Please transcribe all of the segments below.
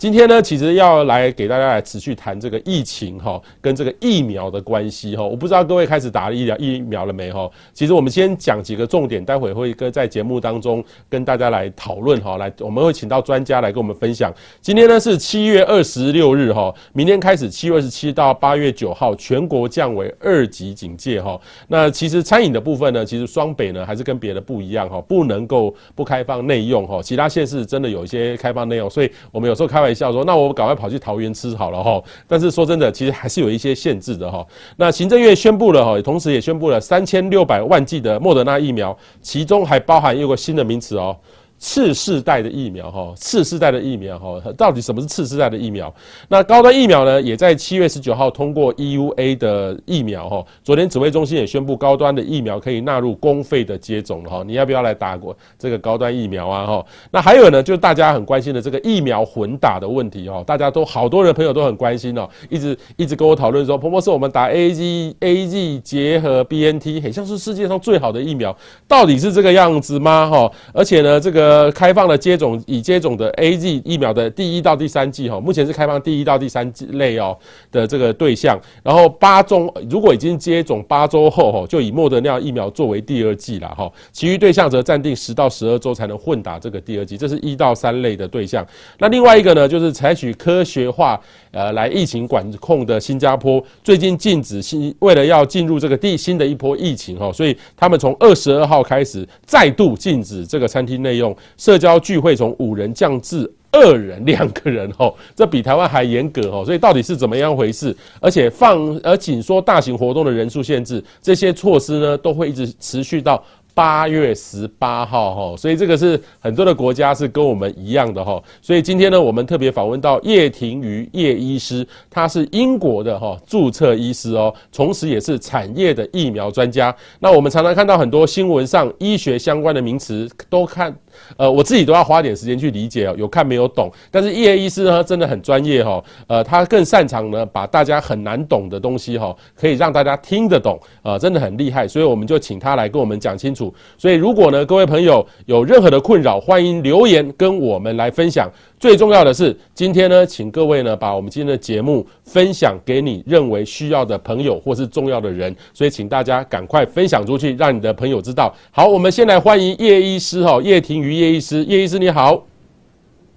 今天呢，其实要来给大家来持续谈这个疫情哈，跟这个疫苗的关系哈。我不知道各位开始打了疫苗疫苗了没哈？其实我们先讲几个重点，待会会跟在节目当中跟大家来讨论哈。来，我们会请到专家来跟我们分享。今天呢是七月二十六日哈，明天开始七月二十七到八月九号，全国降为二级警戒哈。那其实餐饮的部分呢，其实双北呢还是跟别的不一样哈，不能够不开放内用哈。其他县市真的有一些开放内用，所以我们有时候开玩一笑说，那我赶快跑去桃园吃好了哈。但是说真的，其实还是有一些限制的哈。那行政院宣布了哈，同时也宣布了三千六百万剂的莫德纳疫苗，其中还包含有个新的名词哦。次世代的疫苗，哈，次世代的疫苗，哈，到底什么是次世代的疫苗？那高端疫苗呢？也在七月十九号通过 EUA 的疫苗，哈。昨天指挥中心也宣布，高端的疫苗可以纳入公费的接种了，哈。你要不要来打过这个高端疫苗啊？哈。那还有呢，就是大家很关心的这个疫苗混打的问题，哈。大家都好多人朋友都很关心哦，一直一直跟我讨论说，婆婆是，我们打 AZ AZ 结合 BNT，很像是世界上最好的疫苗，到底是这个样子吗？哈。而且呢，这个。呃，开放了接种已接种的 AZ 疫苗的第一到第三季哈，目前是开放第一到第三季类哦的这个对象，然后八周如果已经接种八周后哈，就以莫德纳疫苗作为第二剂了哈，其余对象则暂定十到十二周才能混打这个第二剂，这是一到三类的对象。那另外一个呢，就是采取科学化呃来疫情管控的新加坡，最近禁止新为了要进入这个第新的一波疫情哈，所以他们从二十二号开始再度禁止这个餐厅内用。社交聚会从五人降至二人两个人哦，这比台湾还严格哦，所以到底是怎么样回事？而且放而紧缩大型活动的人数限制，这些措施呢都会一直持续到。八月十八号哈，所以这个是很多的国家是跟我们一样的哈，所以今天呢，我们特别访问到叶庭瑜叶医师，他是英国的哈注册医师哦，同时也是产业的疫苗专家。那我们常常看到很多新闻上医学相关的名词，都看呃，我自己都要花点时间去理解哦，有看没有懂。但是叶医师呢，真的很专业哈，呃，他更擅长呢，把大家很难懂的东西哈，可以让大家听得懂啊，真的很厉害。所以我们就请他来跟我们讲清楚。所以，如果呢，各位朋友有任何的困扰，欢迎留言跟我们来分享。最重要的是，今天呢，请各位呢，把我们今天的节目分享给你认为需要的朋友或是重要的人。所以，请大家赶快分享出去，让你的朋友知道。好，我们先来欢迎叶医师哦，叶廷瑜叶医师，叶医师你好。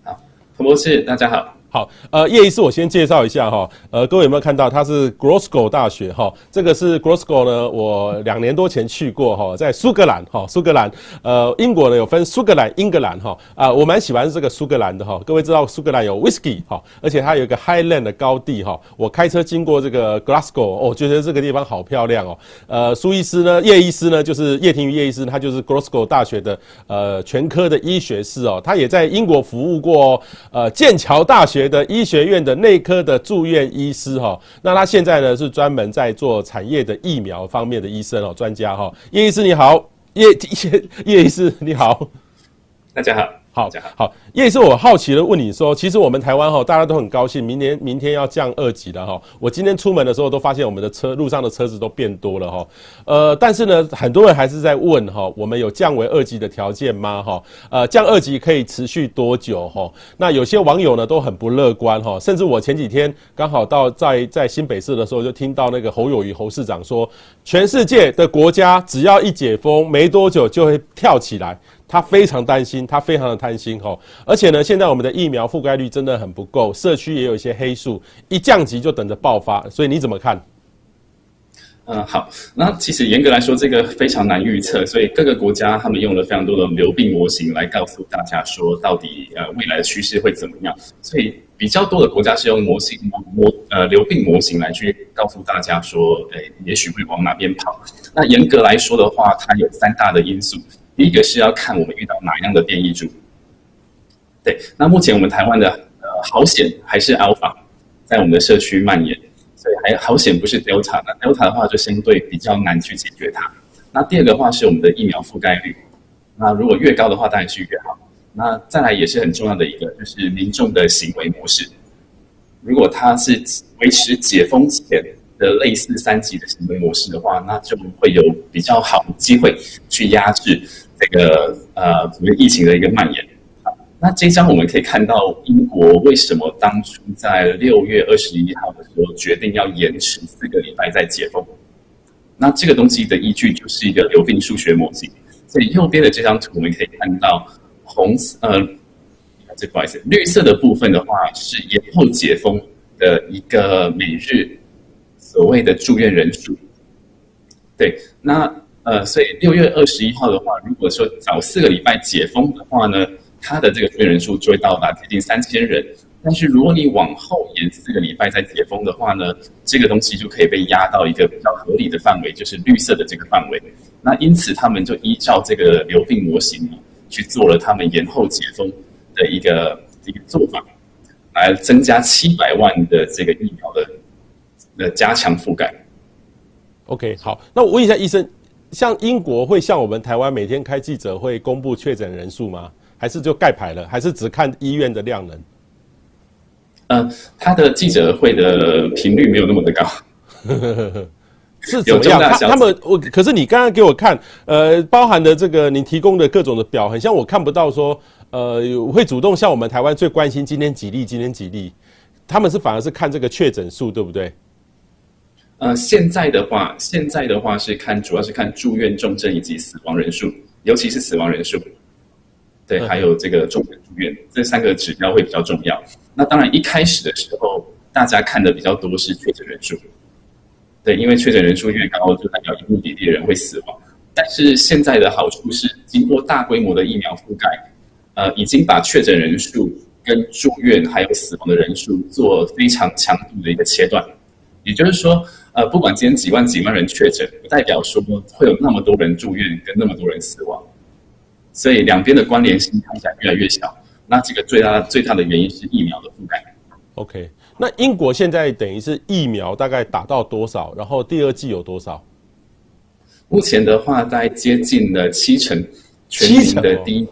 好，何博士，大家好。好，呃，叶医师，我先介绍一下哈，呃，各位有没有看到，他是 Glasgow 大学哈，这个是 Glasgow 呢，我两年多前去过哈，在苏格兰哈，苏格兰，呃，英国呢有分苏格兰、英格兰哈，啊，我蛮喜欢这个苏格兰的哈，各位知道苏格兰有 Whisky 哈，而且它有一个 Highland 的高地哈，我开车经过这个 Glasgow，我觉得这个地方好漂亮哦，呃，苏医师呢，叶医师呢，就是叶廷瑜叶医师，他就是 Glasgow 大学的呃全科的医学士哦，他也在英国服务过，呃，剑桥大学。觉得医学院的内科的住院医师哈，那他现在呢是专门在做产业的疫苗方面的医生哦，专家哈。叶医师你好，叶叶叶医师你好，大家好。好，好，叶医师，我好奇的问你说，其实我们台湾哈，大家都很高兴，明年明天要降二级了哈。我今天出门的时候都发现我们的车路上的车子都变多了哈。呃，但是呢，很多人还是在问哈，我们有降为二级的条件吗？哈，呃，降二级可以持续多久？哈，那有些网友呢都很不乐观哈，甚至我前几天刚好到在在新北市的时候，就听到那个侯友宜侯市长说，全世界的国家只要一解封，没多久就会跳起来。他非常担心，他非常的贪心哈，而且呢，现在我们的疫苗覆盖率真的很不够，社区也有一些黑数，一降级就等着爆发，所以你怎么看？嗯，好，那其实严格来说，这个非常难预测，所以各个国家他们用了非常多的流病模型来告诉大家说，到底呃未来的趋势会怎么样。所以比较多的国家是用模型模呃流病模型来去告诉大家说，诶、也许会往哪边跑。那严格来说的话，它有三大的因素。第一个是要看我们遇到哪样的变异株，对，那目前我们台湾的呃好险还是 Alpha 在我们的社区蔓延，所以还好险不是 Delta，那 Delta 的话就相对比较难去解决它。那第二个话是我们的疫苗覆盖率，那如果越高的话当然是越好。那再来也是很重要的一个就是民众的行为模式，如果他是维持解封前的类似三级的行为模式的话，那就会有比较好的机会去压制这个呃整个疫情的一个蔓延。那这张我们可以看到，英国为什么当初在六月二十一号的时候决定要延迟四个礼拜再解封？那这个东西的依据就是一个流病数学模型。所以右边的这张图我们可以看到，红色呃，这不好意思，绿色的部分的话是延后解封的一个每日所谓的住院人数。对，那呃，所以六月二十一号的话，如果说早四个礼拜解封的话呢，它的这个住院人数就会到达接近三千人，但是如果你往后延四个礼拜再解封的话呢，这个东西就可以被压到一个比较合理的范围，就是绿色的这个范围。那因此他们就依照这个流病模型去做了他们延后解封的一个一个做法，来增加七百万的这个疫苗的的加强覆盖。OK，好，那我问一下医生，像英国会像我们台湾每天开记者会公布确诊人数吗？还是就盖牌了？还是只看医院的量能？呃，他的记者会的频率没有那么的高，是怎么样？他他们我可是你刚刚给我看，呃，包含的这个你提供的各种的表，很像我看不到说，呃，会主动像我们台湾最关心今天几例，今天几例，他们是反而是看这个确诊数，对不对？呃，现在的话，现在的话是看主要是看住院重症以及死亡人数，尤其是死亡人数。对，还有这个重症住院，这三个指标会比较重要。那当然，一开始的时候，大家看的比较多是确诊人数。对，因为确诊人数越高，就代表一定比例的人会死亡。但是现在的好处是，经过大规模的疫苗覆盖，呃，已经把确诊人数跟住院还有死亡的人数做非常强度的一个切断。也就是说，呃，不管今天几万几万人确诊，不代表说会有那么多人住院跟那么多人死亡。所以两边的关联性看起来越来越小，那这个最大最大的原因是疫苗的覆盖。OK，那英国现在等于是疫苗大概打到多少？然后第二季有多少？目前的话，大概接近了七成，全民的第一、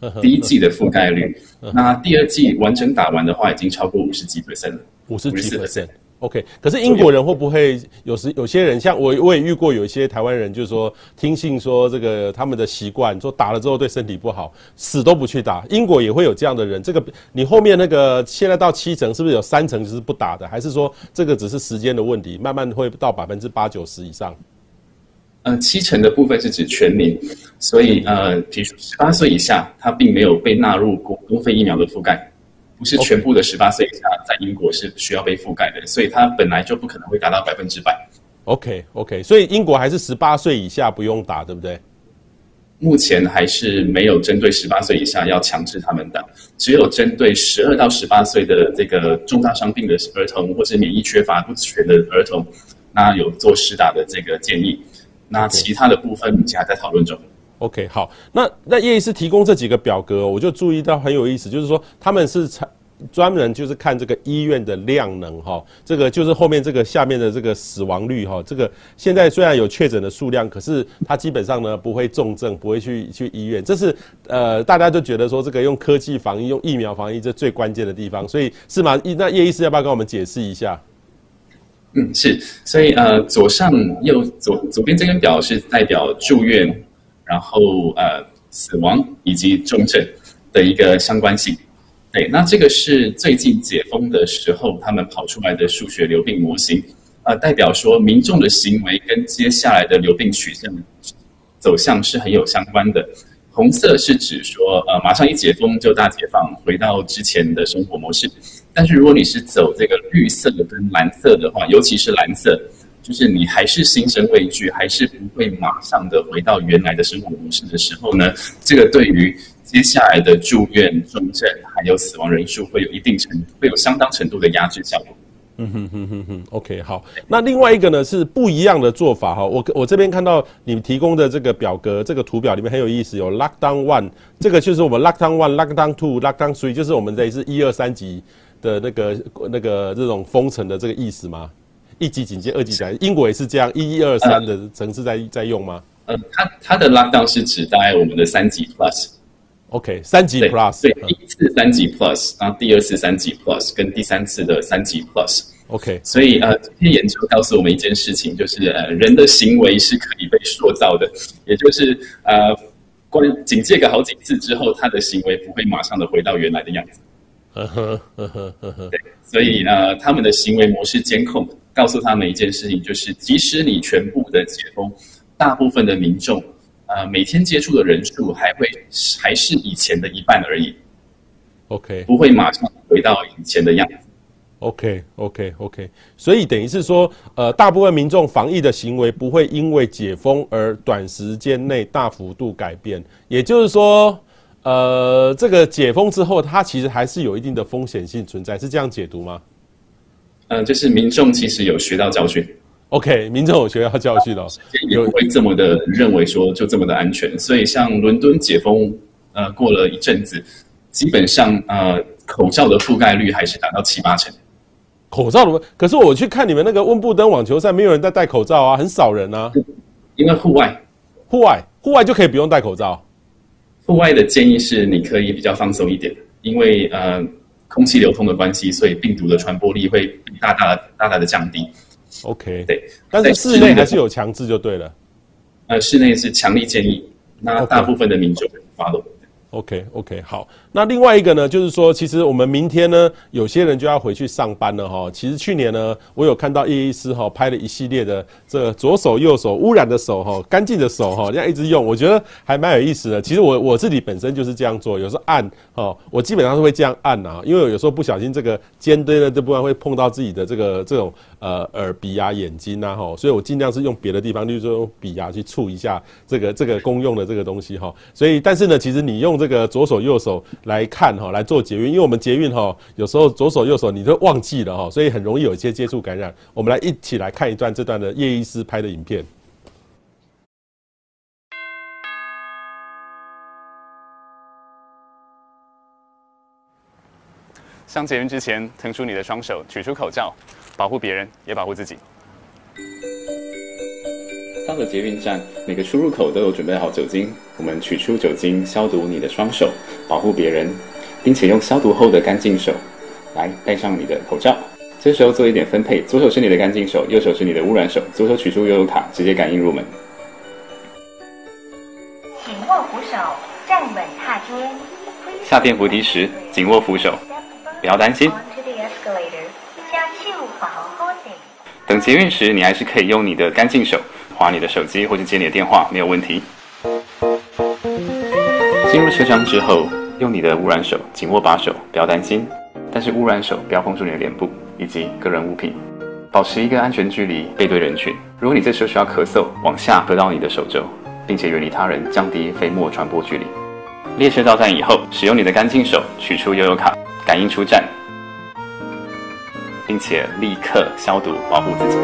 哦、第一剂的覆盖率。那第二季完整打完的话，已经超过五十几 percent 了，五十几 percent。OK，可是英国人会不会有时有些人像我，我也遇过有一些台湾人，就是说听信说这个他们的习惯，说打了之后对身体不好，死都不去打。英国也会有这样的人。这个你后面那个现在到七成，是不是有三成就是不打的？还是说这个只是时间的问题，慢慢会到百分之八九十以上？呃，七成的部分是指全民，所以呃，提出十八岁以下，他并没有被纳入公公费疫苗的覆盖。不是全部的十八岁以下在英国是需要被覆盖的，所以它本来就不可能会达到百分之百。OK OK，所以英国还是十八岁以下不用打，对不对？目前还是没有针对十八岁以下要强制他们打，只有针对十二到十八岁的这个重大伤病的儿童或是免疫缺乏不全的儿童，那有做施打的这个建议。那其他的部分目前还在讨论中。OK，好，那那叶医师提供这几个表格，我就注意到很有意思，就是说他们是专门就是看这个医院的量能哈，这个就是后面这个下面的这个死亡率哈，这个现在虽然有确诊的数量，可是它基本上呢不会重症，不会去去医院，这是呃大家就觉得说这个用科技防疫、用疫苗防疫这最关键的地方，所以是吗？那叶医师要不要跟我们解释一下？嗯，是，所以呃左上右左左边这根表是代表住院。然后呃，死亡以及重症的一个相关性，对，那这个是最近解封的时候他们跑出来的数学流病模型，呃，代表说民众的行为跟接下来的流病取向走向是很有相关的。红色是指说呃，马上一解封就大解放，回到之前的生活模式，但是如果你是走这个绿色跟蓝色的话，尤其是蓝色。就是你还是心生畏惧，还是不会马上的回到原来的生活模式的时候呢？这个对于接下来的住院、重症还有死亡人数会有一定程度，会有相当程度的压制效果。嗯哼哼哼哼，OK，好。那另外一个呢是不一样的做法哈。我我这边看到你们提供的这个表格，这个图表里面很有意思，有 Lockdown One，这个就是我们 Lockdown One、Lockdown Two、Lockdown Three，就是我们这是一二三级的那个那个这种封城的这个意思吗？一级警戒，二级警戒，英国也是这样，一、一、二、三的层次在在用吗？呃，它它的 lockdown 是指大概我们的三级 plus，OK，三级 plus，对，第一次三级 plus，然后第二次三级 plus，跟第三次的三级 plus，OK，所以呃，这篇研究告诉我们一件事情，就是呃，人的行为是可以被塑造的，也就是呃，关警戒个好几次之后，他的行为不会马上的回到原来的样子。呵呵呵呵呵呵。对，所以呃，他们的行为模式监控告诉他们一件事情，就是即使你全部的解封，大部分的民众呃每天接触的人数还会还是以前的一半而已。OK，不会马上回到以前的样子。OK，OK，OK，okay, okay, okay. 所以等于是说，呃，大部分民众防疫的行为不会因为解封而短时间内大幅度改变。也就是说，呃，这个解封之后，它其实还是有一定的风险性存在，是这样解读吗？嗯、呃，就是民众其实有学到教训。OK，民众有学到教训了，也不会这么的认为说就这么的安全。所以像伦敦解封，呃，过了一阵子，基本上呃，口罩的覆盖率还是达到七八成。口罩的，可是我去看你们那个温布登网球赛，没有人在戴口罩啊，很少人啊。因为户外，户外，户外就可以不用戴口罩。户外的建议是你可以比较放松一点，因为呃空气流通的关系，所以病毒的传播力会大大大大的降低。OK，对，但是室内还是有强制就对了。呃，室内是强力建议，那大部分的民众发动。OK，OK，好。那另外一个呢，就是说，其实我们明天呢，有些人就要回去上班了哈。其实去年呢，我有看到叶医师哈拍了一系列的这左手右手污染的手哈，干净的手哈，这样一直用，我觉得还蛮有意思的。其实我我自己本身就是这样做，有时候按哈，我基本上是会这样按呐，因为有时候不小心这个尖端的这部分会碰到自己的这个这种呃耳鼻啊眼睛呐哈，所以我尽量是用别的地方，例如说用笔啊去触一下这个这个公用的这个东西哈。所以但是呢，其实你用这个左手右手来看哈，来做捷运，因为我们捷运哈，有时候左手右手你都忘记了哈，所以很容易有一些接触感染。我们来一起来看一段这段的叶医师拍的影片。上捷运之前，腾出你的双手，取出口罩，保护别人，也保护自己。到了捷运站，每个出入口都有准备好酒精。我们取出酒精，消毒你的双手，保护别人，并且用消毒后的干净手来戴上你的口罩。这时候做一点分配：左手是你的干净手，右手是你的污染手。左手取出悠游卡，直接感应入门。紧握扶手，站稳踏阶。下电扶梯时，紧握扶手，不要担心。等捷运时，你还是可以用你的干净手。划你的手机或者接你的电话没有问题。进入车厢之后，用你的污染手紧握把手，不要担心。但是污染手不要碰触你的脸部以及个人物品，保持一个安全距离，背对人群。如果你这时候需要咳嗽，往下咳到你的手肘，并且远离他人，降低飞沫传播距离。列车到站以后，使用你的干净手取出悠游卡，感应出站，并且立刻消毒，保护自己。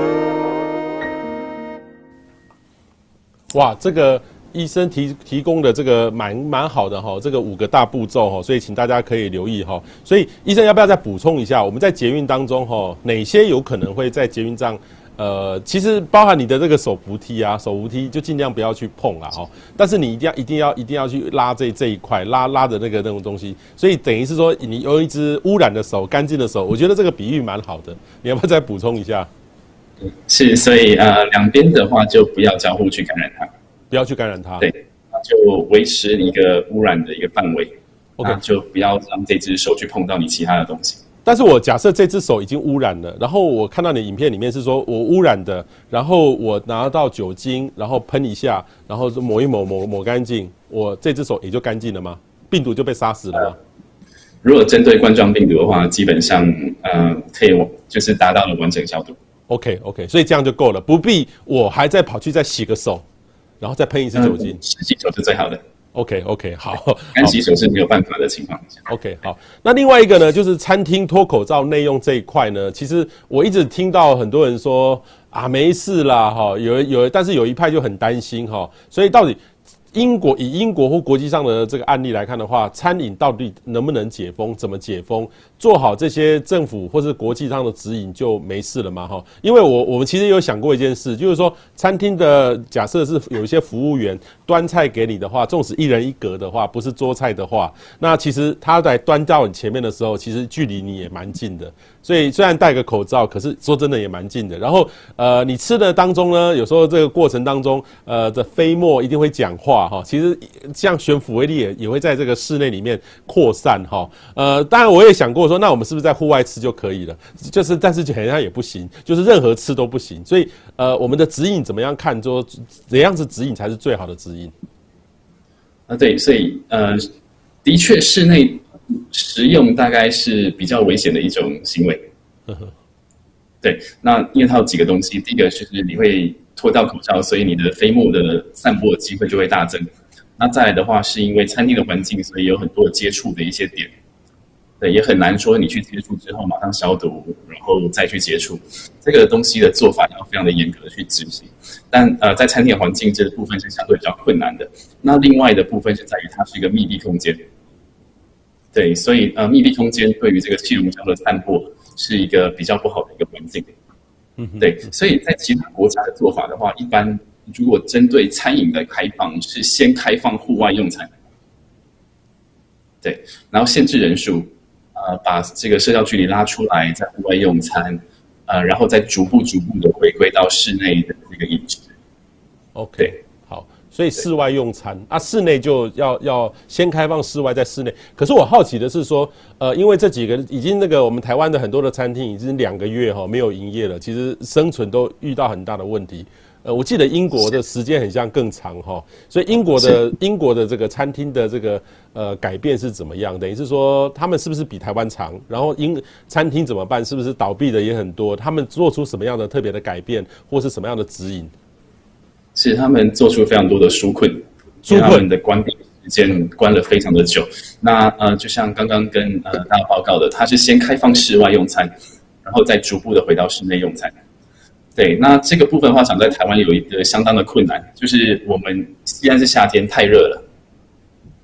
哇，这个医生提提供的这个蛮蛮好的哈，这个五个大步骤哈，所以请大家可以留意哈。所以医生要不要再补充一下？我们在捷运当中哈，哪些有可能会在捷运上？呃，其实包含你的这个手扶梯啊，手扶梯就尽量不要去碰啊哦。但是你一定要一定要一定要去拉这这一块，拉拉的那个那种东西。所以等于是说，你有一只污染的手，干净的手，我觉得这个比喻蛮好的。你要不要再补充一下？是，所以呃，两边的话就不要交互去感染它，不要去感染它。对，就维持一个污染的一个范围。OK，就不要让这只手去碰到你其他的东西。但是我假设这只手已经污染了，然后我看到你影片里面是说我污染的，然后我拿到酒精，然后喷一下，然后抹一抹，抹抹干净，我这只手也就干净了吗？病毒就被杀死了吗？如果针对冠状病毒的话，基本上呃可以就是达到了完整消毒。OK OK，所以这样就够了，不必我还再跑去再洗个手，然后再喷一次酒精。洗手是最好的。OK OK，好，干洗手是没有办法的情况下。OK，好。那另外一个呢，就是餐厅脱口罩内用这一块呢，其实我一直听到很多人说啊，没事啦，哈，有有，但是有一派就很担心哈，所以到底。英国以英国或国际上的这个案例来看的话，餐饮到底能不能解封？怎么解封？做好这些政府或是国际上的指引就没事了嘛？哈，因为我我们其实有想过一件事，就是说餐厅的假设是有一些服务员端菜给你的话，纵使一人一格的话，不是桌菜的话，那其实他在端到你前面的时候，其实距离你也蛮近的。所以虽然戴个口罩，可是说真的也蛮近的。然后呃，你吃的当中呢，有时候这个过程当中，呃的飞沫一定会讲话哈。其实像悬浮微粒也也会在这个室内里面扩散哈。呃，当然我也想过说，那我们是不是在户外吃就可以了？就是但是好像也不行，就是任何吃都不行。所以呃，我们的指引怎么样看？说怎样子指引才是最好的指引？啊，对，所以呃，的确室内。食用大概是比较危险的一种行为。对，那因为它有几个东西，第一个就是你会脱掉口罩，所以你的飞沫的散播的机会就会大增。那再来的话，是因为餐厅的环境，所以有很多接触的一些点，对，也很难说你去接触之后马上消毒，然后再去接触。这个东西的做法要非常的严格的去执行。但呃，在餐厅环境这个部分是相对比较困难的。那另外的部分是在于它是一个密闭空间。对，所以呃，密闭空间对于这个气溶胶的散播是一个比较不好的一个环境。嗯，对，所以在其他国家的做法的话，一般如果针对餐饮的开放，是先开放户外用餐，对，然后限制人数，呃，把这个社交距离拉出来，在户外用餐，呃，然后再逐步逐步的回归到室内的这个饮食。OK 好。所以室外用餐啊，室内就要要先开放室外，在室内。可是我好奇的是说，呃，因为这几个已经那个我们台湾的很多的餐厅已经两个月哈没有营业了，其实生存都遇到很大的问题。呃，我记得英国的时间很像更长哈，所以英国的英国的这个餐厅的这个呃改变是怎么样？等于是说他们是不是比台湾长？然后英餐厅怎么办？是不是倒闭的也很多？他们做出什么样的特别的改变，或是什么样的指引？其实他们做出非常多的纾困，因为他们的关闭时间关了非常的久。那呃，就像刚刚跟呃大家报告的，他是先开放室外用餐，然后再逐步的回到室内用餐。对，那这个部分的话，想在台湾有一个相当的困难，就是我们既然是夏天太热了，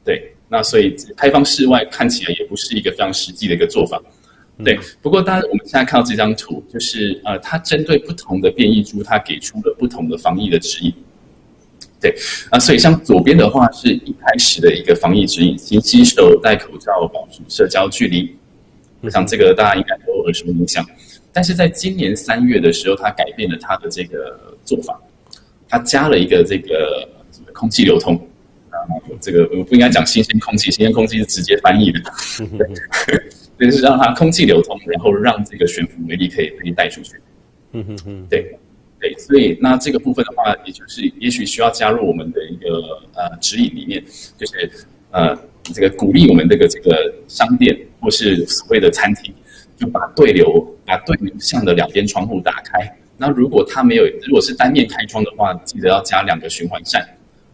对，那所以开放室外看起来也不是一个非常实际的一个做法。对，不过大家我们现在看到这张图，就是呃，它针对不同的变异株，它给出了不同的防疫的指引。对，啊，所以像左边的话是一开始的一个防疫指引，勤洗手、戴口罩、保持社交距离。我想这个大家应该都有耳熟能详。但是在今年三月的时候，他改变了他的这个做法，他加了一个这个空气流通。啊，这个我不应该讲新鲜空气，新鲜空气是直接翻译的。对就是让它空气流通，然后让这个悬浮微粒可以可以带出去。嗯哼哼，对对，所以那这个部分的话，也就是也许需要加入我们的一个呃指引里面，就是呃这个鼓励我们这个这个商店或是所谓的餐厅，就把对流把对流向的两边窗户打开。那如果它没有，如果是单面开窗的话，记得要加两个循环扇，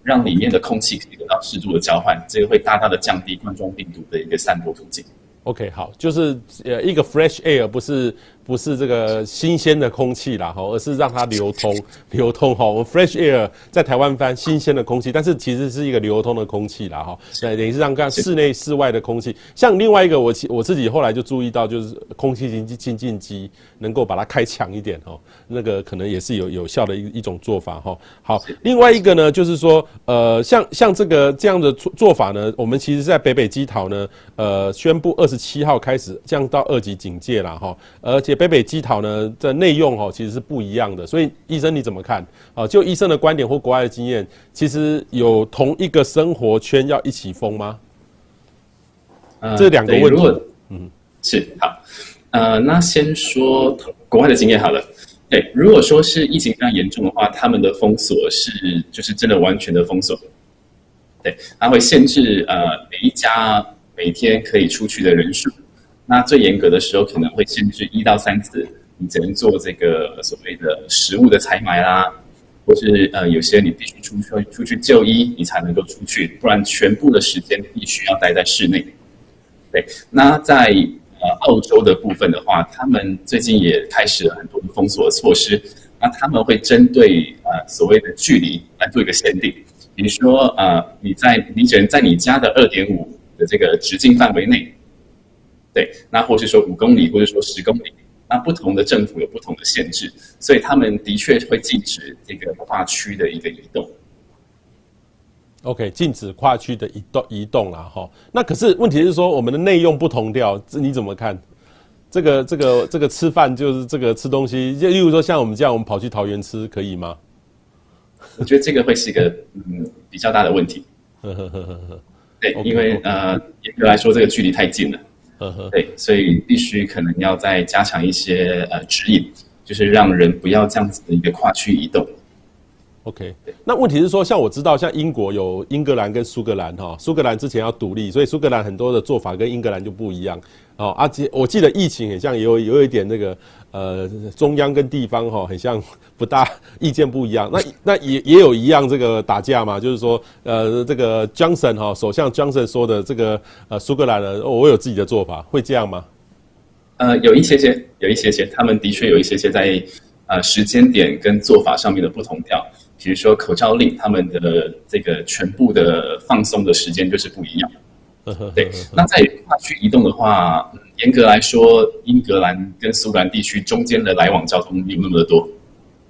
让里面的空气可以得到适度的交换，这个会大大的降低冠状病毒的一个散播途径。OK，好，就是呃一个 fresh air，不是不是这个新鲜的空气啦，哈，而是让它流通流通哈。我们 fresh air 在台湾翻新鲜的空气，但是其实是一个流通的空气啦，哈。那，等于是让看室内室外的空气。像另外一个我我自己后来就注意到，就是空气清清净机能够把它开强一点哦，那个可能也是有有效的一一种做法哈。好，另外一个呢，就是说呃像像这个这样的做做法呢，我们其实在北北基桃呢，呃宣布二十。七号开始降到二级警戒了哈，而且北北基桃呢的内用哦其实是不一样的，所以医生你怎么看啊？就医生的观点或国外的经验，其实有同一个生活圈要一起封吗？呃、这两个问题，嗯，是好，呃，那先说国外的经验好了。对，如果说是疫情非常严重的话，他们的封锁是就是真的完全的封锁，对，它会限制呃每一家。每天可以出去的人数，那最严格的时候可能会限制一到三次，你只能做这个所谓的食物的采买啦，或是呃有些你必须出去出去就医，你才能够出去，不然全部的时间必须要待在室内。对，那在呃澳洲的部分的话，他们最近也开始了很多的封锁措施，那他们会针对呃所谓的距离来做一个限定，比如说呃你在你只能在你家的二点五。的这个直径范围内，对，那或是说五公里，或者说十公里，那不同的政府有不同的限制，所以他们的确会禁止这个跨区的一个移动。OK，禁止跨区的移动移动了哈。那可是问题是说，我们的内用不同调，这你怎么看？这个这个这个吃饭就是这个吃东西，就例如说像我们这样，我们跑去桃园吃可以吗？我觉得这个会是一个嗯比较大的问题。对，okay, 因为.呃严格来说，这个距离太近了。对，所以必须可能要再加强一些呃指引，就是让人不要这样子的一个跨区移动。OK，那问题是说，像我知道，像英国有英格兰跟苏格兰哈，苏格兰之前要独立，所以苏格兰很多的做法跟英格兰就不一样哦。而且我记得疫情很像也有有一点那个呃中央跟地方哈，很像不大意见不一样。那那也也有一样这个打架嘛，就是说呃这个 Johnson 哈首相 Johnson 说的这个呃苏格兰人，我有自己的做法，会这样吗？呃，有一些些，有一些些，他们的确有一些些在呃时间点跟做法上面的不同调。比如说口罩令，他们的这个全部的放松的时间就是不一样。对，那在跨区移动的话，严格来说，英格兰跟苏格兰地区中间的来往交通没有那么的多。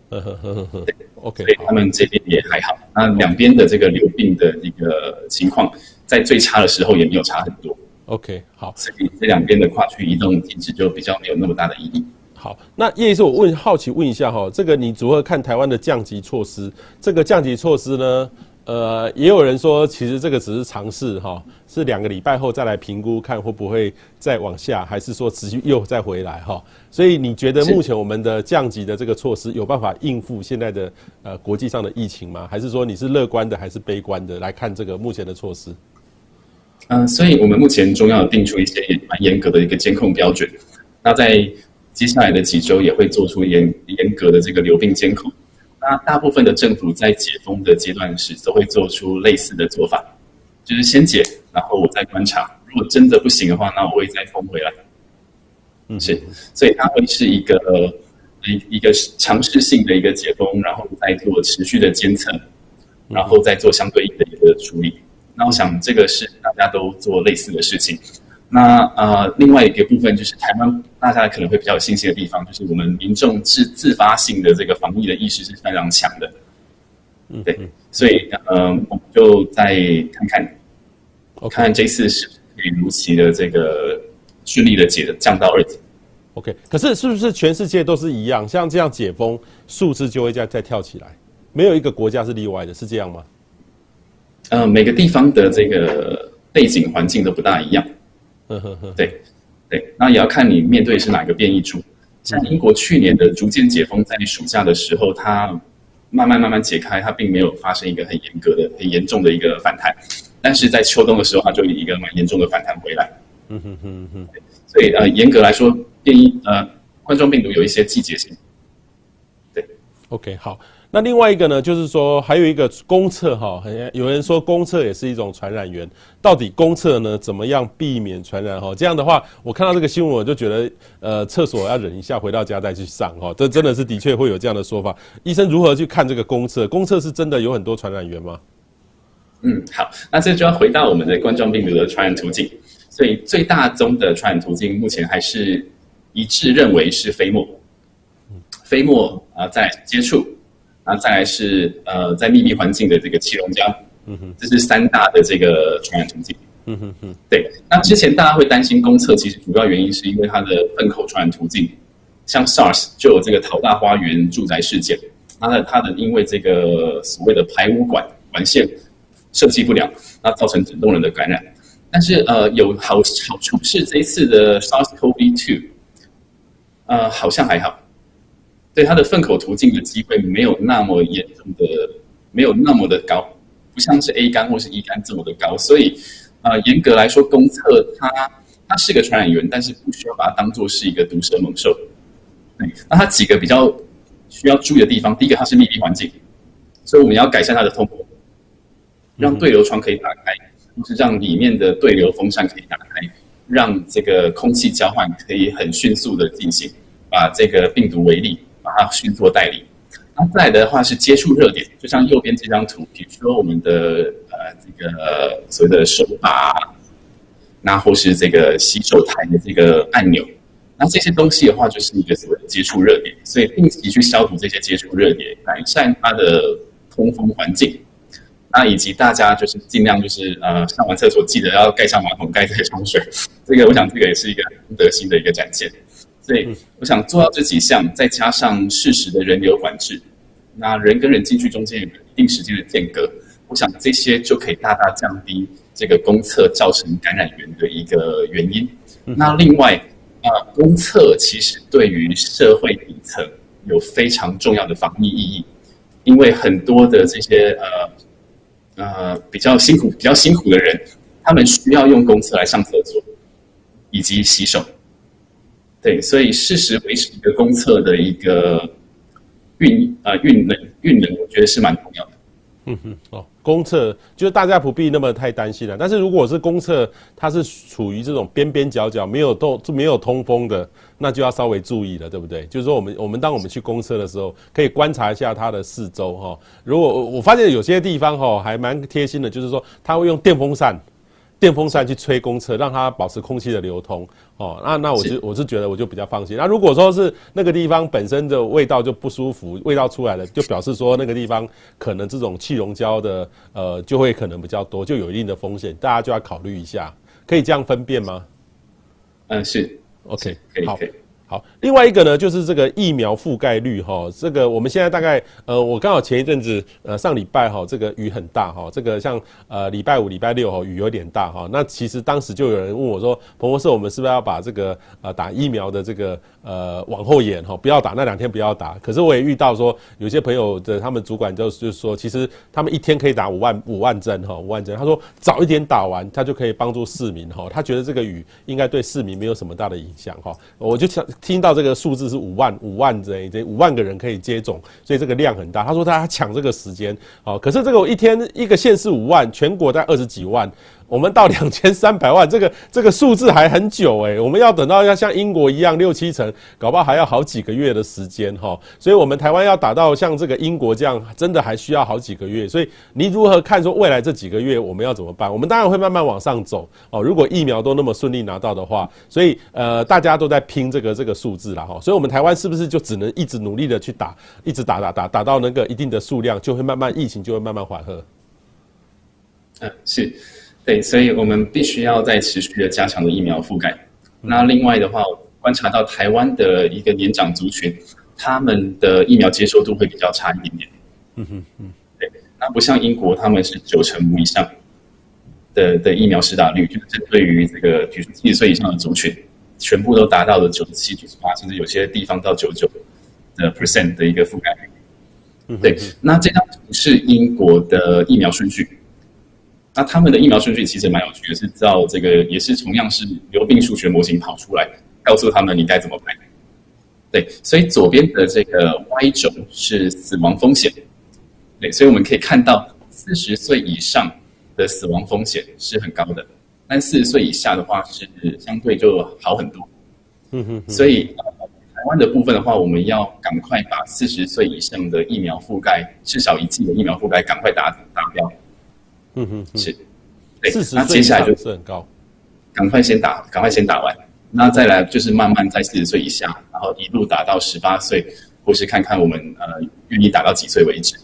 呵呵呵呵，OK，所以他们这边也还好。那两边的这个流病的一个情况，在最差的时候也没有差很多。OK，好，所以这两边的跨区移动机制就比较没有那么大的意义。好，那叶医师，我问好奇问一下哈，这个你如何看台湾的降级措施？这个降级措施呢，呃，也有人说其实这个只是尝试哈，是两个礼拜后再来评估，看会不会再往下，还是说持续又再回来哈？所以你觉得目前我们的降级的这个措施有办法应付现在的呃国际上的疫情吗？还是说你是乐观的还是悲观的来看这个目前的措施？嗯、呃，所以我们目前中央有定出一些也蛮严格的一个监控标准，那在。接下来的几周也会做出严严格的这个流病监控。那大部分的政府在解封的阶段时，都会做出类似的做法，就是先解，然后我再观察。如果真的不行的话，那我会再封回来。嗯，是，所以它会是一个一一个尝试性的一个解封，然后再做持续的监测，然后再做相对应的一个处理。那我想这个是大家都做类似的事情。那呃，另外一个部分就是台湾，大家可能会比较有信心的地方，就是我们民众自自发性的这个防疫的意识是非常强的。嗯，对，所以呃，我们就再看看，我看看这次是可以如期的这个顺利的解降到二级。OK，可是是不是全世界都是一样？像这样解封，数字就会再再跳起来，没有一个国家是例外的，是这样吗？呃，每个地方的这个背景环境都不大一样。呵呵呵，对，对，那也要看你面对是哪个变异株。像英国去年的逐渐解封，在暑假的时候，它慢慢慢慢解开，它并没有发生一个很严格的、很严重的一个反弹。但是在秋冬的时候，它就有一个蛮严重的反弹回来。嗯哼哼哼，所以呃，严格来说，变异呃冠状病毒有一些季节性。对，OK，好。那另外一个呢，就是说还有一个公厕哈，有人说公厕也是一种传染源，到底公厕呢怎么样避免传染哈？这样的话，我看到这个新闻我就觉得，呃，厕所要忍一下，回到家再去上哈。这真的是的确会有这样的说法。医生如何去看这个公厕？公厕是真的有很多传染源吗？嗯，好，那这就要回到我们的冠状病毒的传染途径。所以最大宗的传染途径目前还是一致认为是飞沫，飞沫啊，在接触。那再来是呃，在密闭环境的这个气溶胶，嗯哼，这是三大的这个传染途径，嗯哼哼，对。那之前大家会担心公厕，其实主要原因是因为它的粪口传染途径，像 SARS 就有这个桃大花园住宅事件，它的它的因为这个所谓的排污管管线设计不良，那造成整栋人的感染。但是呃，有好好处是这一次的 SARS-CoV-2，呃，好像还好。对它的粪口途径的机会没有那么严重的，没有那么的高，不像是 A 肝或是 E 肝这么的高，所以，呃，严格来说，公厕它它是个传染源，但是不需要把它当做是一个毒蛇猛兽。那它几个比较需要注意的地方，第一个它是密闭环境，所以我们要改善它的通风，让对流窗可以打开，或是让里面的对流风扇可以打开，让这个空气交换可以很迅速的进行，把这个病毒为例。把它迅速代理。那再的话是接触热点，就像右边这张图，比如说我们的呃这个所谓的手把，那或是这个洗手台的这个按钮，那这些东西的话，就是一个所谓的接触热点，所以定期去消毒这些接触热点，改善它的通风环境。那以及大家就是尽量就是呃上完厕所记得要盖上马桶盖，再冲水，这个我想这个也是一个德心的一个展现。所以我想做到这几项，再加上适时的人流管制，那人跟人进去中间有一定时间的间隔，我想这些就可以大大降低这个公厕造成感染源的一个原因。那另外啊，公厕其实对于社会底层有非常重要的防疫意义，因为很多的这些呃。呃，比较辛苦、比较辛苦的人，他们需要用公厕来上厕所以及洗手。对，所以适时维持一个公厕的一个运呃运能运能，我觉得是蛮重要的。嗯哼，哦，公厕就是大家不必那么太担心了。但是如果是公厕，它是处于这种边边角角，没有都没有通风的，那就要稍微注意了，对不对？就是说，我们我们当我们去公厕的时候，可以观察一下它的四周哈。如果我发现有些地方哈还蛮贴心的，就是说它会用电风扇。电风扇去吹公车，让它保持空气的流通哦。那那我就我是觉得我就比较放心。那如果说是那个地方本身的味道就不舒服，味道出来了，就表示说那个地方可能这种气溶胶的呃就会可能比较多，就有一定的风险，大家就要考虑一下。可以这样分辨吗？嗯，是 OK，可以，好。可以好，另外一个呢，就是这个疫苗覆盖率哈，这个我们现在大概呃，我刚好前一阵子呃上礼拜哈，这个雨很大哈，这个像呃礼拜五、礼拜六哈雨有点大哈，那其实当时就有人问我说，彭博士，我们是不是要把这个呃打疫苗的这个呃往后延哈，不要打那两天不要打？可是我也遇到说有些朋友的他们主管就就说，其实他们一天可以打五万五万针哈，五万针，他说早一点打完，他就可以帮助市民哈，他觉得这个雨应该对市民没有什么大的影响哈，我就想。听到这个数字是五万五万针这五万个人可以接种，所以这个量很大。他说他抢这个时间，好，可是这个我一天一个县市五万，全国在二十几万。我们到两千三百万，这个这个数字还很久诶，我们要等到要像英国一样六七成，搞不好还要好几个月的时间哈。所以，我们台湾要达到像这个英国这样，真的还需要好几个月。所以，你如何看说未来这几个月我们要怎么办？我们当然会慢慢往上走哦。如果疫苗都那么顺利拿到的话，所以呃，大家都在拼这个这个数字了哈。所以，我们台湾是不是就只能一直努力的去打，一直打打打打到那个一定的数量，就会慢慢疫情就会慢慢缓和？嗯，是。对，所以我们必须要在持续的加强的疫苗覆盖。那另外的话，观察到台湾的一个年长族群，他们的疫苗接受度会比较差一点点。嗯哼嗯，对，那不像英国，他们是九成五以上的的疫苗施打率，就是针对于这个比如说七十岁以上的族群，全部都达到了九十七、九十八，甚至有些地方到九九的 percent 的一个覆盖率。嗯，对，那这张图是英国的疫苗顺序。那他们的疫苗顺序其实蛮有趣的，是照这个也是同样是流病数学模型跑出来，告诉他们你该怎么排。对，所以左边的这个 Y 轴是死亡风险，对，所以我们可以看到四十岁以上的死亡风险是很高的，但四十岁以下的话是相对就好很多。嗯哼，所以台湾的部分的话，我们要赶快把四十岁以上的疫苗覆盖，至少一剂的疫苗覆盖赶快达达标。嗯哼，是，对，那接下来就是很高，赶快先打，赶快先打完，那再来就是慢慢在四十岁以下，然后一路打到十八岁，或是看看我们呃愿意打到几岁为止。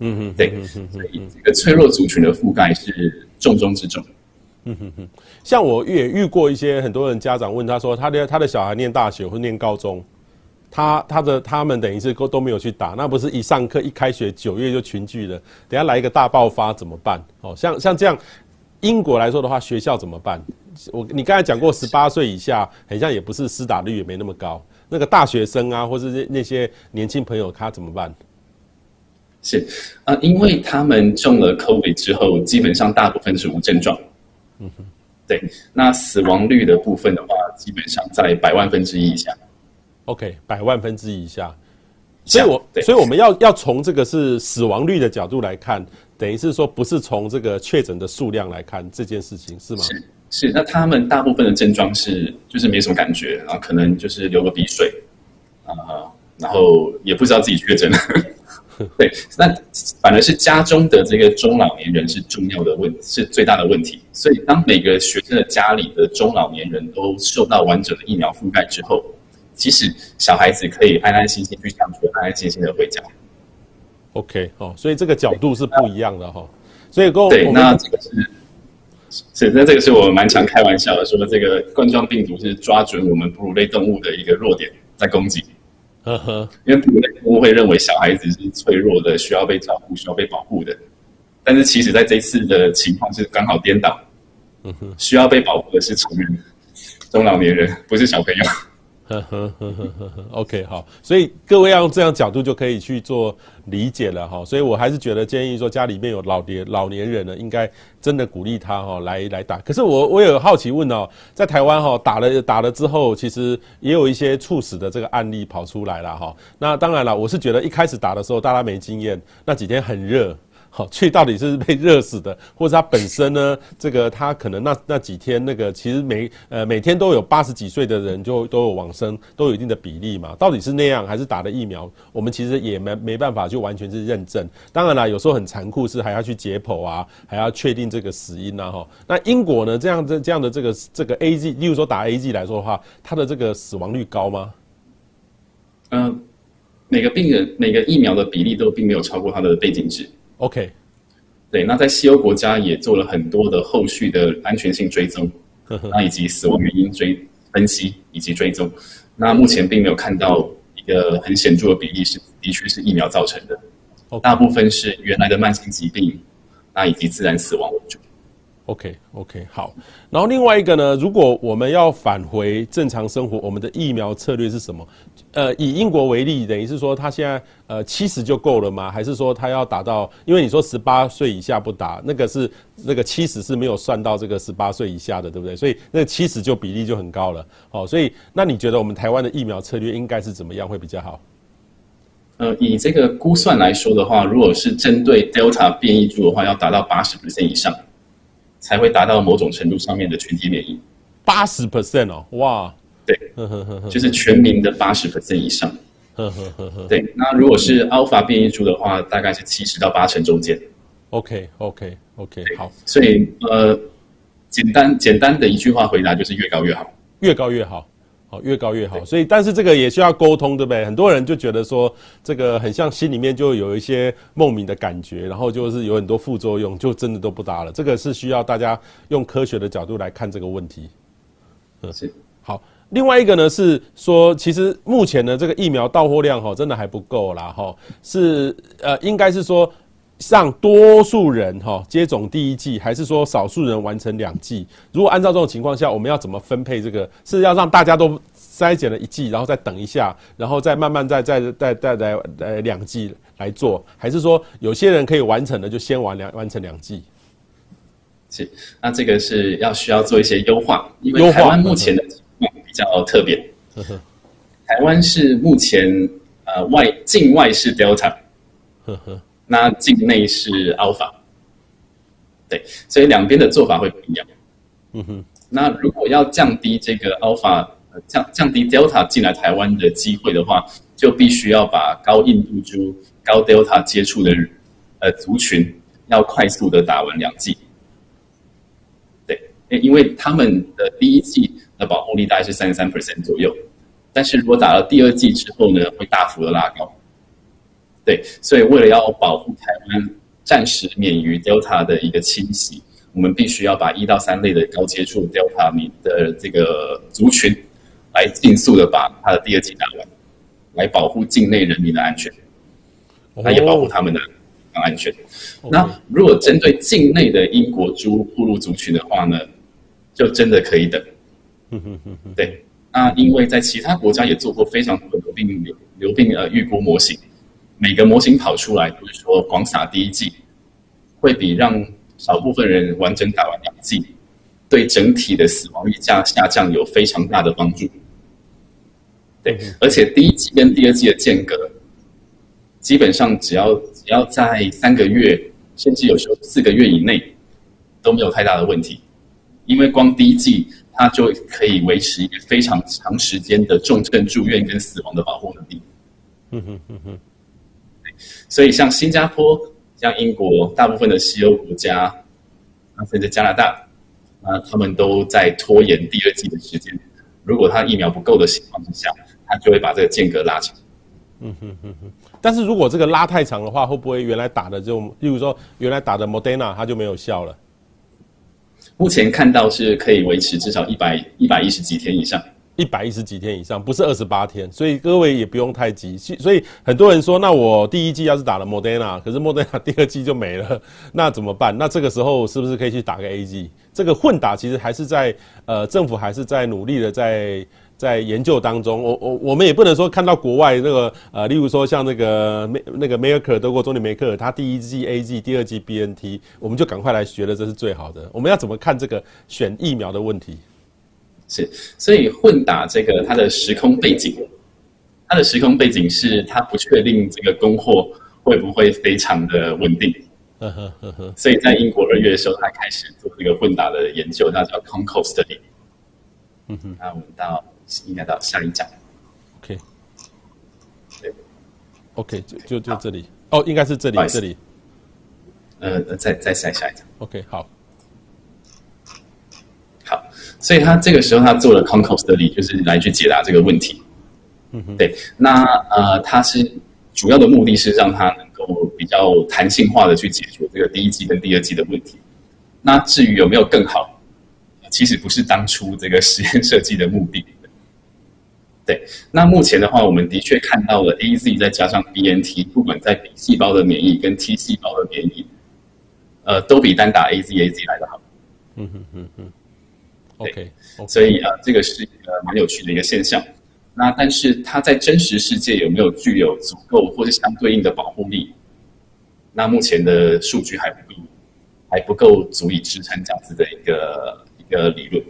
嗯哼，对，所以这个脆弱族群的覆盖是重中之重。嗯哼哼，像我也遇过一些很多人家长问他说，他的他的小孩念大学或念高中。他他的他们等于是都都没有去打，那不是一上课一开学九月就群聚了，等下来一个大爆发怎么办？哦，像像这样，英国来说的话，学校怎么办？我你刚才讲过，十八岁以下，很像也不是施打率也没那么高，那个大学生啊，或是那那些年轻朋友，他怎么办？是啊，因为他们中了 COVID 之后，基本上大部分是无症状。嗯哼，对，那死亡率的部分的话，基本上在百万分之一以下。OK，百万分之一以下，所以我所以我们要要从这个是死亡率的角度来看，等于是说不是从这个确诊的数量来看这件事情是吗？是是，那他们大部分的症状是就是没什么感觉，然后可能就是流个鼻水啊，然后也不知道自己确诊了，对，那反而是家中的这个中老年人是重要的问，是最大的问题。所以，当每个学生的家里的中老年人都受到完整的疫苗覆盖之后，即使小孩子可以安安心心去上学，安安心心的回家。OK，哦，所以这个角度是不一样的哈。所以跟我对，那这个是是那这个是我蛮常开玩笑的，说这个冠状病毒是抓准我们哺乳类动物的一个弱点在攻击。呵呵，因为哺乳类动物会认为小孩子是脆弱的，需要被照顾，需要被保护的。但是其实在这一次的情况是刚好颠倒，嗯哼，需要被保护的是成人、中老年人，不是小朋友。呵呵呵呵呵呵，OK，好，所以各位要用这样角度就可以去做理解了哈。所以我还是觉得建议说家里面有老年老年人呢，应该真的鼓励他哈来来打。可是我我有好奇问哦，在台湾哈打了打了之后，其实也有一些猝死的这个案例跑出来了哈。那当然了，我是觉得一开始打的时候大家没经验，那几天很热。好，去到底是被热死的，或者他本身呢？这个他可能那那几天那个其实每呃每天都有八十几岁的人就都有往生，都有一定的比例嘛。到底是那样还是打的疫苗？我们其实也没没办法就完全是认证。当然啦，有时候很残酷，是还要去解剖啊，还要确定这个死因啊。哈。那英国呢？这样这这样的这个这个 A G，例如说打 A G 来说的话，它的这个死亡率高吗？嗯、每个病人每个疫苗的比例都并没有超过它的背景值。OK，对，那在西欧国家也做了很多的后续的安全性追踪，那以及死亡原因追分析以及追踪，那目前并没有看到一个很显著的比例是的确是疫苗造成的.大部分是原来的慢性疾病，那以及自然死亡为主。OK OK 好，然后另外一个呢，如果我们要返回正常生活，我们的疫苗策略是什么？呃，以英国为例，等于是说他现在呃七十就够了吗？还是说他要达到？因为你说十八岁以下不打，那个是那个七十是没有算到这个十八岁以下的，对不对？所以那七十就比例就很高了。好，所以那你觉得我们台湾的疫苗策略应该是怎么样会比较好？呃，以这个估算来说的话，如果是针对 Delta 变异株的话，要达到八十 percent 以上。才会达到某种程度上面的群体免疫，八十 percent 哦，哇，对，就是全民的八十 percent 以上，对。那如果是 Alpha 变异株的话，大概是七十到八成中间。OK，OK，OK，好。所以呃，简单简单的一句话回答就是越高越好，越高越好。好，越高越好。所以，但是这个也需要沟通，对不对？很多人就觉得说，这个很像心里面就有一些莫名的感觉，然后就是有很多副作用，就真的都不打了。这个是需要大家用科学的角度来看这个问题。嗯，是。好，另外一个呢是说，其实目前的这个疫苗到货量哈，真的还不够啦哈。是呃，应该是说。让多数人哈接种第一剂，还是说少数人完成两剂？如果按照这种情况下，我们要怎么分配这个？是要让大家都筛检了一剂，然后再等一下，然后再慢慢再再再再来呃两剂来做？还是说有些人可以完成的就先完两完成两剂？是，那这个是要需要做一些优化，因为台湾目前的情况比较特别。台湾是目前呃外境外是 Delta。呵呵。那境内是 Alpha，对，所以两边的做法会不一样。嗯哼，那如果要降低这个 Alpha 降降低 Delta 进来台湾的机会的话，就必须要把高印度株、高 Delta 接触的呃族群要快速的打完两剂。对，因为他们的第一剂的保护力大概是三十三 percent 左右，但是如果打了第二剂之后呢，会大幅的拉高。对，所以为了要保护台湾暂时免于 Delta 的一个侵袭，我们必须要把一到三类的高接触 Delta 你的这个族群，来尽速的把它的第二剂打完，来保护境内人民的安全，那也保护他们的安全。那如果针对境内的英国猪暴露族群的话呢，就真的可以等。对，那因为在其他国家也做过非常多的流病流流病呃预估模型。每个模型跑出来都是说，广撒第一剂会比让少部分人完整打完两剂，对整体的死亡率下下降有非常大的帮助。对，而且第一剂跟第二剂的间隔，基本上只要只要在三个月，甚至有时候四个月以内，都没有太大的问题，因为光第一剂它就可以维持一个非常长时间的重症住院跟死亡的保护能力。嗯哼嗯哼。所以像新加坡、像英国、大部分的西欧国家，啊，甚至加拿大，啊，他们都在拖延第二季的时间。如果他疫苗不够的情况之下，他就会把这个间隔拉长。嗯哼哼哼。但是如果这个拉太长的话，会不会原来打的这种，例如说原来打的 Moderna 它就没有效了？目前看到是可以维持至少一百一百一十几天以上。一百一十几天以上，不是二十八天，所以各位也不用太急。所以很多人说，那我第一剂要是打了 Moderna，可是 Moderna 第二剂就没了，那怎么办？那这个时候是不是可以去打个 A G？这个混打其实还是在呃政府还是在努力的在在研究当中。我我我们也不能说看到国外那个呃，例如说像那个那个梅尔克德国总理梅克，他第一剂 A G，第二剂 BNT，我们就赶快来学了，这是最好的。我们要怎么看这个选疫苗的问题？是，所以混打这个它的时空背景，它的时空背景是它不确定这个供货会不会非常的稳定。呵呵呵呵。所以在英国二月的时候，他开始做这个混打的研究，那叫 Concorde Study。嗯哼。那我们到应该到下一讲。OK。对。OK，就就就这里。哦，应该是这里这里。呃，再再下下一讲。OK，好。所以他这个时候他做了 Concorde Study，就是来去解答这个问题。嗯哼，对。那呃，他是主要的目的是让他能够比较弹性化的去解决这个第一季跟第二季的问题。那至于有没有更好，其实不是当初这个实验设计的目的。对。那目前的话，我们的确看到了 AZ 再加上 BNT，不管在 B 细胞的免疫跟 T 细胞的免疫，呃，都比单打 AZ AZ 来的好。嗯哼嗯哼。OK，, okay. 所以啊、呃，这个是一个蛮有趣的一个现象。那但是它在真实世界有没有具有足够或是相对应的保护力？那目前的数据还不够，还不够足以支撑这样子的一个一个理论。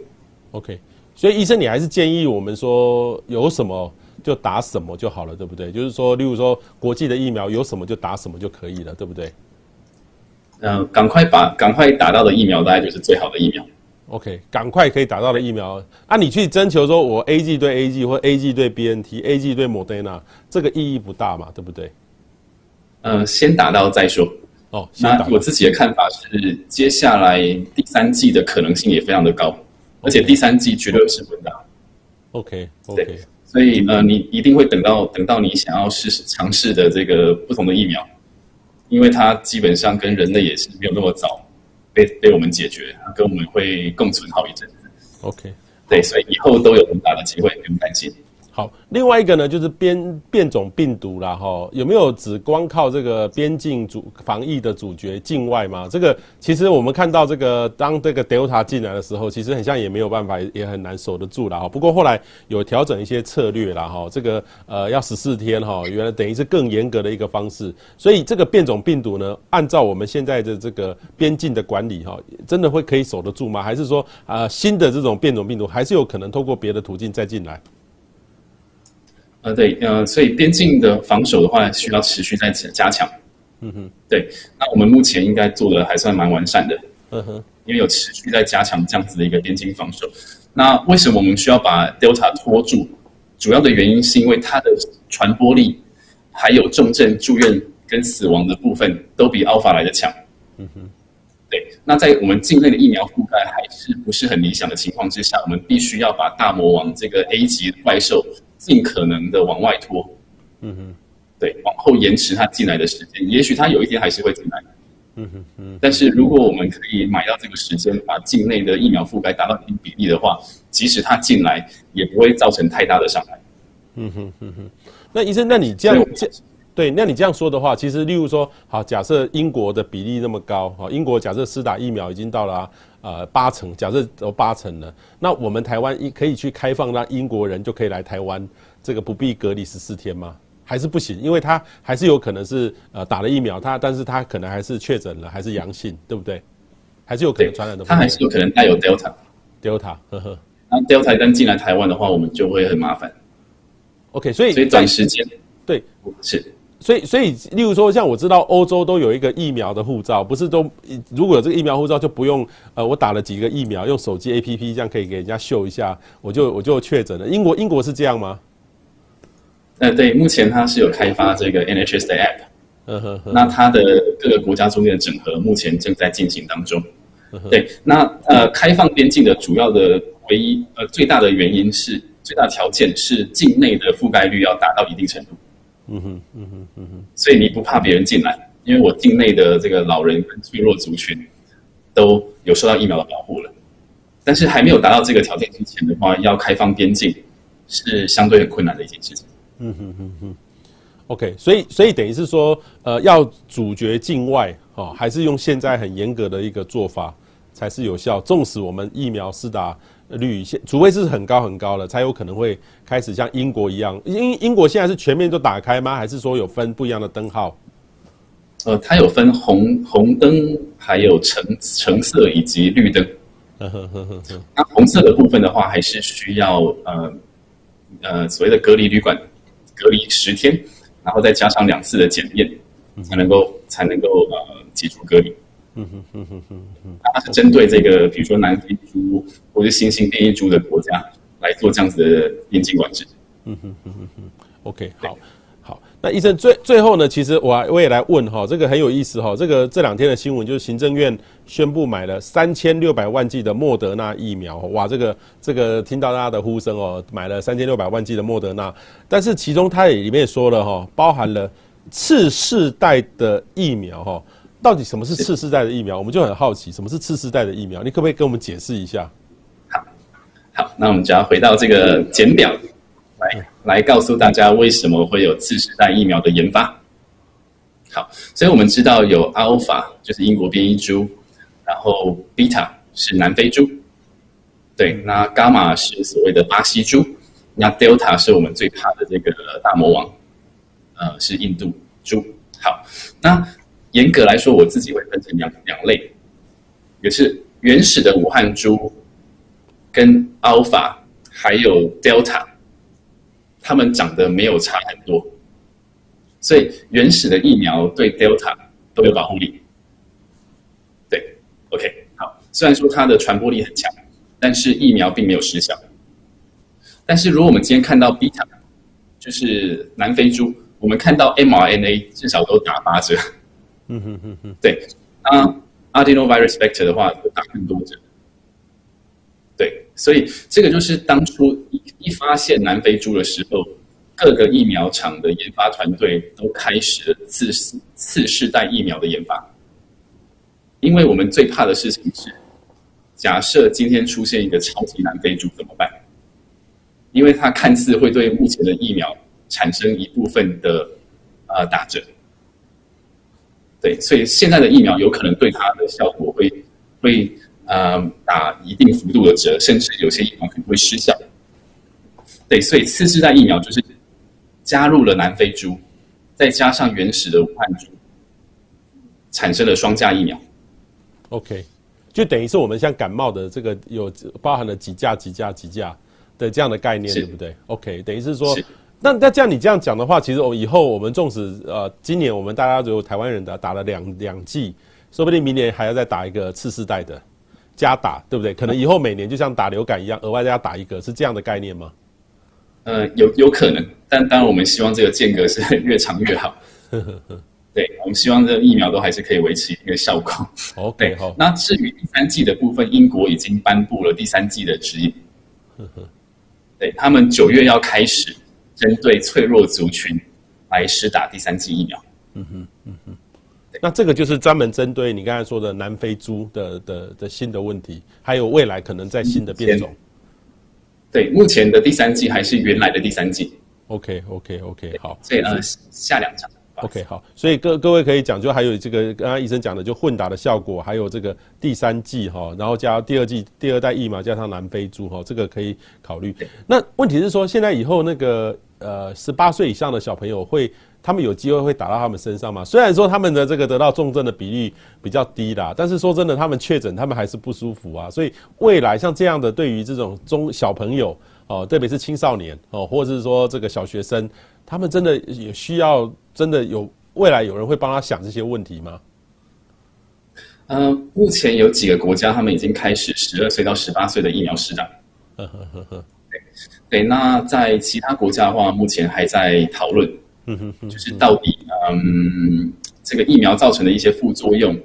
OK，所以医生，你还是建议我们说有什么就打什么就好了，对不对？就是说，例如说国际的疫苗有什么就打什么就可以了，对不对？嗯、呃，赶快把赶快打到的疫苗，大概就是最好的疫苗。OK，赶快可以打到的疫苗啊！你去征求说，我 A G 对 A G 或 A G 对 B N T，A G 对 Moderna，这个意义不大嘛，对不对？呃，先打到再说。哦，那我自己的看法是，接下来第三季的可能性也非常的高，而且第三季绝对是混打。Okay. 所以呃，你一定会等到等到你想要试试尝试的这个不同的疫苗，因为它基本上跟人类也是没有那么早。被被我们解决，跟我们会共存好一阵子。OK，对，所以以后都有很大的机会，不用担心。好，另外一个呢，就是变变种病毒啦。哈，有没有只光靠这个边境主防疫的主角境外吗？这个其实我们看到这个当这个 Delta 进来的时候，其实很像也没有办法，也很难守得住了哈。不过后来有调整一些策略啦哈，这个呃要十四天哈，原来等于是更严格的一个方式。所以这个变种病毒呢，按照我们现在的这个边境的管理哈，真的会可以守得住吗？还是说啊、新的这种变种病毒还是有可能透过别的途径再进来？呃，对，呃，所以边境的防守的话，需要持续在加强。嗯哼，对，那我们目前应该做的还算蛮完善的。嗯哼，因为有持续在加强这样子的一个边境防守。那为什么我们需要把 Delta 拖住？主要的原因是因为它的传播力，还有重症住院跟死亡的部分，都比 Alpha 来的强。嗯哼，对，那在我们境内的疫苗覆盖还是不是很理想的情况之下，我们必须要把大魔王这个 A 级怪兽。尽可能的往外拖，嗯哼，对，往后延迟它进来的时间，也许它有一天还是会进来，嗯哼嗯。但是如果我们可以买到这个时间，把境内的疫苗覆盖达到一定比例的话，即使它进来，也不会造成太大的伤害。嗯哼嗯哼。那医生，那你这样这，对，那你这样说的话，其实例如说，好，假设英国的比例那么高，好，英国假设施打疫苗已经到了、啊。呃，八成，假设都八成了，那我们台湾一可以去开放，让英国人就可以来台湾，这个不必隔离十四天吗？还是不行？因为他还是有可能是呃打了疫苗，他但是他可能还是确诊了，还是阳性，对不对？还是有可能传染的。他还是有可能带有 Delta，Delta，呵呵。那 Delta 一旦进来台湾的话，我们就会很麻烦。OK，所以所以短时间对是。所以，所以，例如说，像我知道欧洲都有一个疫苗的护照，不是都如果有这个疫苗护照就不用呃，我打了几个疫苗，用手机 APP 这样可以给人家秀一下，我就我就确诊了。英国英国是这样吗？呃，对，目前它是有开发这个 NHS 的 App。那它的各个国家中间的整合目前正在进行当中。对，那呃，开放边境的主要的唯一呃最大的原因是最大条件是境内的覆盖率要达到一定程度。嗯哼，嗯哼，嗯哼。所以你不怕别人进来，因为我境内的这个老人跟脆弱族群都有受到疫苗的保护了。但是还没有达到这个条件之前的话，要开放边境是相对很困难的一件事情。嗯哼哼哼。OK，所以所以等于是说，呃，要阻绝境外哦，还是用现在很严格的一个做法才是有效。纵使我们疫苗施打率现，除非是很高很高的，才有可能会开始像英国一样。英英国现在是全面都打开吗？还是说有分不一样的灯号？呃，它有分红红灯，还有橙橙色以及绿灯。呵呵呵呵，那红色的部分的话，还是需要呃呃所谓的隔离旅馆隔离十天，然后再加上两次的检验，才能够才能够呃解除隔离。嗯哼哼哼哼哼，它是针对这个比如说南非猪或者新兴变异猪的国家来做这样子的边境管制。嗯哼哼哼哼，OK，好。那医生最最后呢，其实我我也来问哈，这个很有意思哈，这个这两天的新闻就是行政院宣布买了三千六百万剂的莫德纳疫苗，哇，这个这个听到大家的呼声哦，买了三千六百万剂的莫德纳，但是其中它也里面也说了哈，包含了次世代的疫苗哈，到底什么是次世代的疫苗？我们就很好奇，什么是次世代的疫苗？你可不可以跟我们解释一下？好，好，那我们就要回到这个简表。来来告诉大家为什么会有次世代疫苗的研发。好，所以我们知道有阿尔法就是英国变异株，然后贝塔是南非株，对，那伽马是所谓的巴西株，那 Delta 是我们最怕的这个大魔王，呃，是印度株。好，那严格来说，我自己会分成两两类，也是原始的武汉猪，跟 Alpha 还有 Delta，。它们长得没有差很多，所以原始的疫苗对 Delta 都有保护力。对，OK，好。虽然说它的传播力很强，但是疫苗并没有失效。但是如果我们今天看到 Beta，就是南非猪，我们看到 mRNA 至少都打八折。嗯哼哼哼。对，那 Adenovirus Vector 的话会打更多折。对，所以这个就是当初一一发现南非猪的时候，各个疫苗厂的研发团队都开始了次次世代疫苗的研发。因为我们最怕的事情是，假设今天出现一个超级南非猪怎么办？因为它看似会对目前的疫苗产生一部分的呃打折。对，所以现在的疫苗有可能对它的效果会会。呃，打一定幅度的折，甚至有些疫苗可能会失效。对，所以次世代疫苗就是加入了南非猪，再加上原始的武汉猪，产生了双价疫苗。OK，就等于是我们像感冒的这个有包含了几价几价几价的这样的概念，对不对？OK，等于是说，那那这样你这样讲的话，其实我以后我们纵使呃，今年我们大家如果台湾人的打了两两剂，说不定明年还要再打一个次世代的。加打对不对？可能以后每年就像打流感一样，额外再要打一个，是这样的概念吗？呃，有有可能，但当然我们希望这个间隔是越长越好。对，我们希望这个疫苗都还是可以维持一个效果。OK，好。那至于第三季的部分，英国已经颁布了第三季的指引。对，他们九月要开始针对脆弱族群来施打第三剂疫苗。嗯哼，嗯哼。那这个就是专门针对你刚才说的南非猪的的的新的问题，还有未来可能在新的变种。对，目前的第三季还是原来的第三季。OK OK OK，好。所以呃，下两场。OK 好，所以各各位可以讲，就还有这个刚刚医生讲的，就混打的效果，还有这个第三季哈，然后加第二季第二代疫苗加上南非猪哈，这个可以考虑。那问题是说，现在以后那个呃十八岁以上的小朋友会。他们有机会会打到他们身上吗？虽然说他们的这个得到重症的比例比较低啦，但是说真的，他们确诊，他们还是不舒服啊。所以未来像这样的，对于这种中小朋友哦，特别是青少年哦，或者是说这个小学生，他们真的也需要真的有未来有人会帮他想这些问题吗？嗯、呃，目前有几个国家，他们已经开始十二岁到十八岁的疫苗施打。呵呵呵呵，对对，那在其他国家的话，目前还在讨论。嗯哼哼，就是到底嗯，这个疫苗造成的一些副作用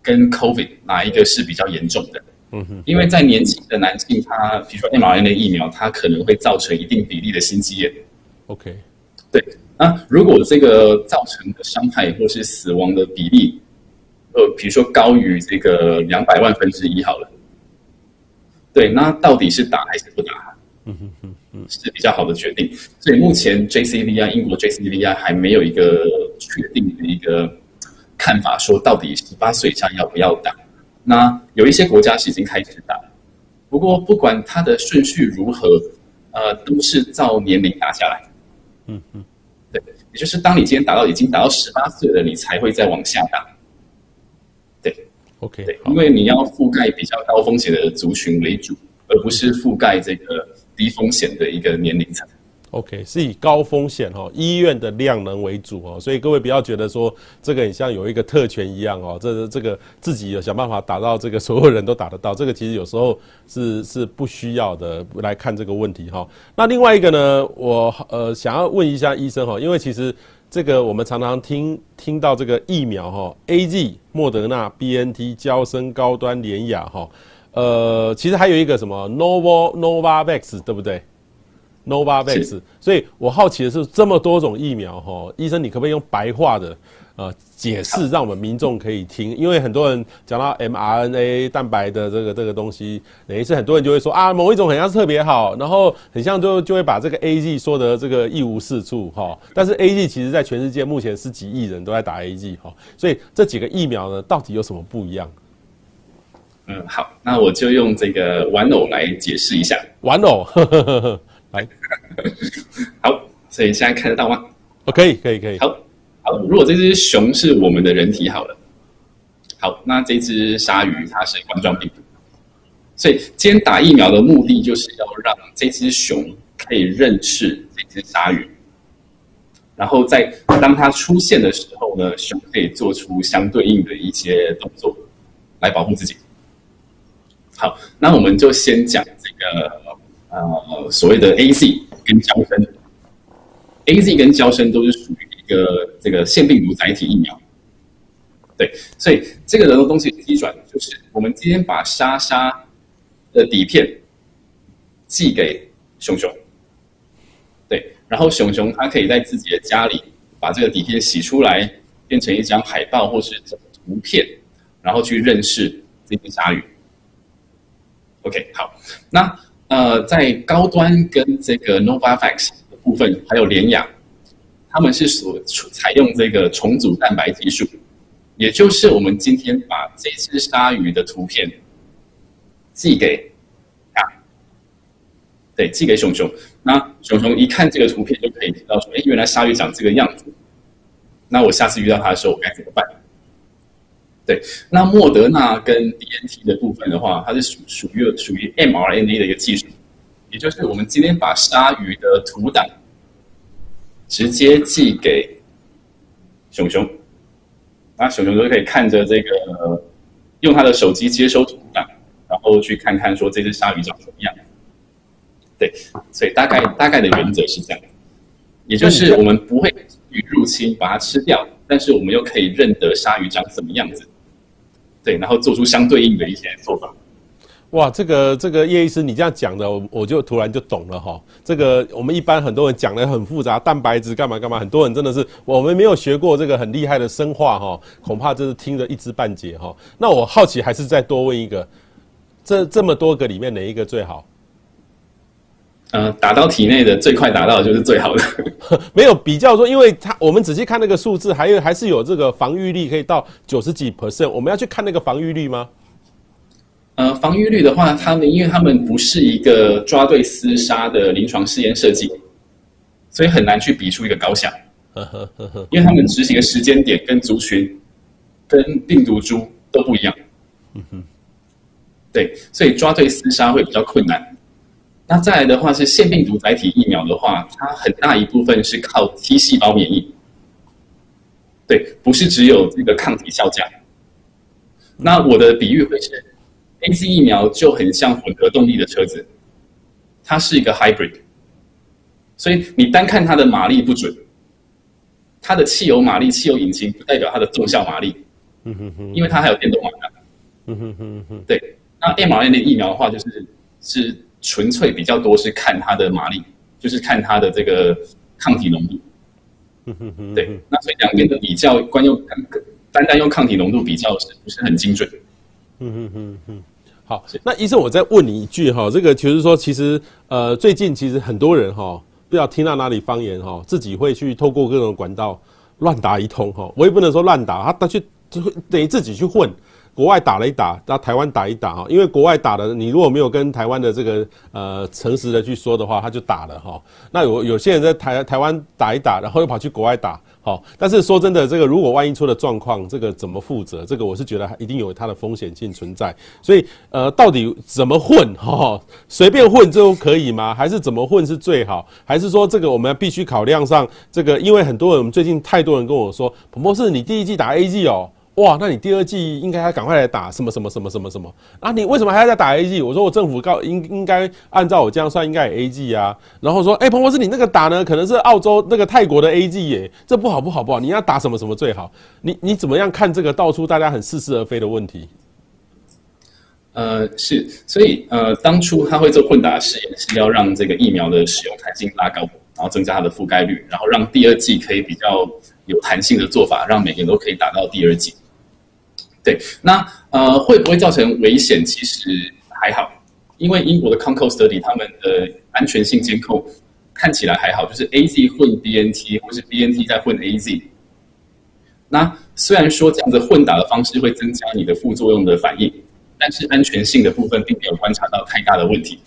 跟 COVID 哪一个是比较严重的？嗯哼，因为在年轻的男性，他比如说 mRNA 疫苗，它可能会造成一定比例的心肌炎。OK，对。那如果这个造成的伤害或是死亡的比例，呃，比如说高于这个两百万分之一好了，对，那到底是打还是不打？嗯哼哼哼，是比较好的决定。所以目前 JCVI 英国 JCVI 还没有一个确定的一个看法，说到底十八岁以上要不要打？那有一些国家是已经开始打，不过不管它的顺序如何，呃，都是照年龄打下来。嗯嗯。对，也就是当你今天打到已经打到十八岁了，你才会再往下打。对，OK，对，因为你要覆盖比较高风险的族群为主，而不是覆盖这个低风险的一个年龄层。OK，是以高风险哈医院的量能为主哦，所以各位不要觉得说这个很像有一个特权一样哦，这这个自己有想办法打到这个所有人都打得到，这个其实有时候是是不需要的来看这个问题哈。那另外一个呢，我呃想要问一下医生哈，因为其实这个我们常常听听到这个疫苗哈，AZ、莫德纳、BNT、娇生、高端、联雅哈，呃，其实还有一个什么 Novo Novavax 对不对？Novavax，所以我好奇的是，这么多种疫苗哈，医生你可不可以用白话的呃解释，让我们民众可以听？因为很多人讲到 mRNA 蛋白的这个这个东西，等于是很多人就会说啊，某一种很像是特别好，然后很像就就会把这个 A G 说得这个一无是处哈。但是 A G 其实在全世界目前是几亿人都在打 A G 哈，所以这几个疫苗呢，到底有什么不一样？嗯，好，那我就用这个玩偶来解释一下。玩偶。呵呵呵呵来，好，所以现在看得到吗？哦，可以，可以，可以。好，好，如果这只熊是我们的人体好了，好，那这只鲨鱼它是冠状病毒，所以今天打疫苗的目的就是要让这只熊可以认识这只鲨鱼，然后在当它出现的时候呢，熊可以做出相对应的一些动作来保护自己。好，那我们就先讲这个。呃，所谓的 A Z 跟娇生，A Z 跟娇生都是属于一个这个腺病毒载体疫苗，对，所以这个人的东西机转就是我们今天把莎莎的底片寄给熊熊，对，然后熊熊他可以在自己的家里把这个底片洗出来，变成一张海报或是图片，然后去认识这只鲨鱼。OK，好，那。呃，在高端跟这个 Novavax 的部分，还有联雅，他们是所采用这个重组蛋白技术，也就是我们今天把这只鲨鱼的图片寄给啊，对，寄给熊熊，那熊熊一看这个图片就可以知道说，哎，原来鲨鱼长这个样子，那我下次遇到它的时候，我该怎么办？对，那莫德纳跟 D N T 的部分的话，它是属属于属于 mRNA 的一个技术，也就是我们今天把鲨鱼的图档直接寄给熊熊，那熊熊就可以看着这个，用他的手机接收图档，然后去看看说这只鲨鱼长什么样。对，所以大概大概的原则是这样，也就是我们不会去入侵把它吃掉，但是我们又可以认得鲨鱼长什么样子。对，然后做出相对应的一些做法。哇，这个这个叶医师，你这样讲的，我我就突然就懂了哈。这个我们一般很多人讲的很复杂，蛋白质干嘛干嘛，很多人真的是我们没有学过这个很厉害的生化哈，恐怕就是听得一知半解哈。那我好奇，还是再多问一个，这这么多个里面哪一个最好？呃，打到体内的最快打到的就是最好的，没有比较说，因为它我们仔细看那个数字，还有还是有这个防御力可以到九十几 percent，我们要去看那个防御率吗？呃，防御率的话，他们因为他们不是一个抓对厮杀的临床试验设计，所以很难去比出一个高下。因为他们执行的时间点跟族群跟病毒株都不一样。嗯哼，对，所以抓对厮杀会比较困难。那再来的话是腺病毒载体疫苗的话，它很大一部分是靠 T 细胞免疫，对，不是只有这个抗体效价。那我的比喻会是，A C 疫苗就很像混合动力的车子，它是一个 hybrid，所以你单看它的马力不准，它的汽油马力、汽油引擎不代表它的综效马力，嗯哼哼，因为它还有电动马达，嗯哼哼哼，对。那 mRNA 的疫苗的话，就是是纯粹比较多是看它的马力，就是看它的这个抗体浓度，对。那所以两边的比较，光用单单用抗体浓度比较是不是很精准？嗯嗯嗯嗯。好，那医生，我再问你一句哈，这个就是说，其实呃，最近其实很多人哈。不要听到哪里方言哈，自己会去透过各种管道乱打一通哈。我也不能说乱打，他他去等于自己去混，国外打了一打，到台湾打一打哈。因为国外打的，你如果没有跟台湾的这个呃诚实的去说的话，他就打了哈。那有有些人在台台湾打一打，然后又跑去国外打。好，但是说真的，这个如果万一出了状况，这个怎么负责？这个我是觉得一定有它的风险性存在。所以，呃，到底怎么混？哈，随便混就可以吗？还是怎么混是最好？还是说这个我们必须考量上这个？因为很多人，我们最近太多人跟我说，彭博士，你第一季打 A G 哦。哇，那你第二剂应该要赶快来打什么什么什么什么什么啊？你为什么还要再打 A G？我说我政府告应应该按照我这样算，应该有 A G 啊。然后说，哎、彭博士，你那个打呢，可能是澳洲那个泰国的 A G 耶，这不好不好不好，你要打什么什么最好？你你怎么样看这个道出大家很似是而非的问题？呃，是，所以呃，当初他会做混打试验，是要让这个疫苗的使用弹性拉高，然后增加它的覆盖率，然后让第二剂可以比较有弹性的做法，让每个人都可以打到第二剂。对，那呃会不会造成危险？其实还好，因为英国的 Concord Study 他们的安全性监控看起来还好，就是 A Z 混 B N T 或是 B N T 在混 A Z。那虽然说这样子混打的方式会增加你的副作用的反应，但是安全性的部分并没有观察到太大的问题。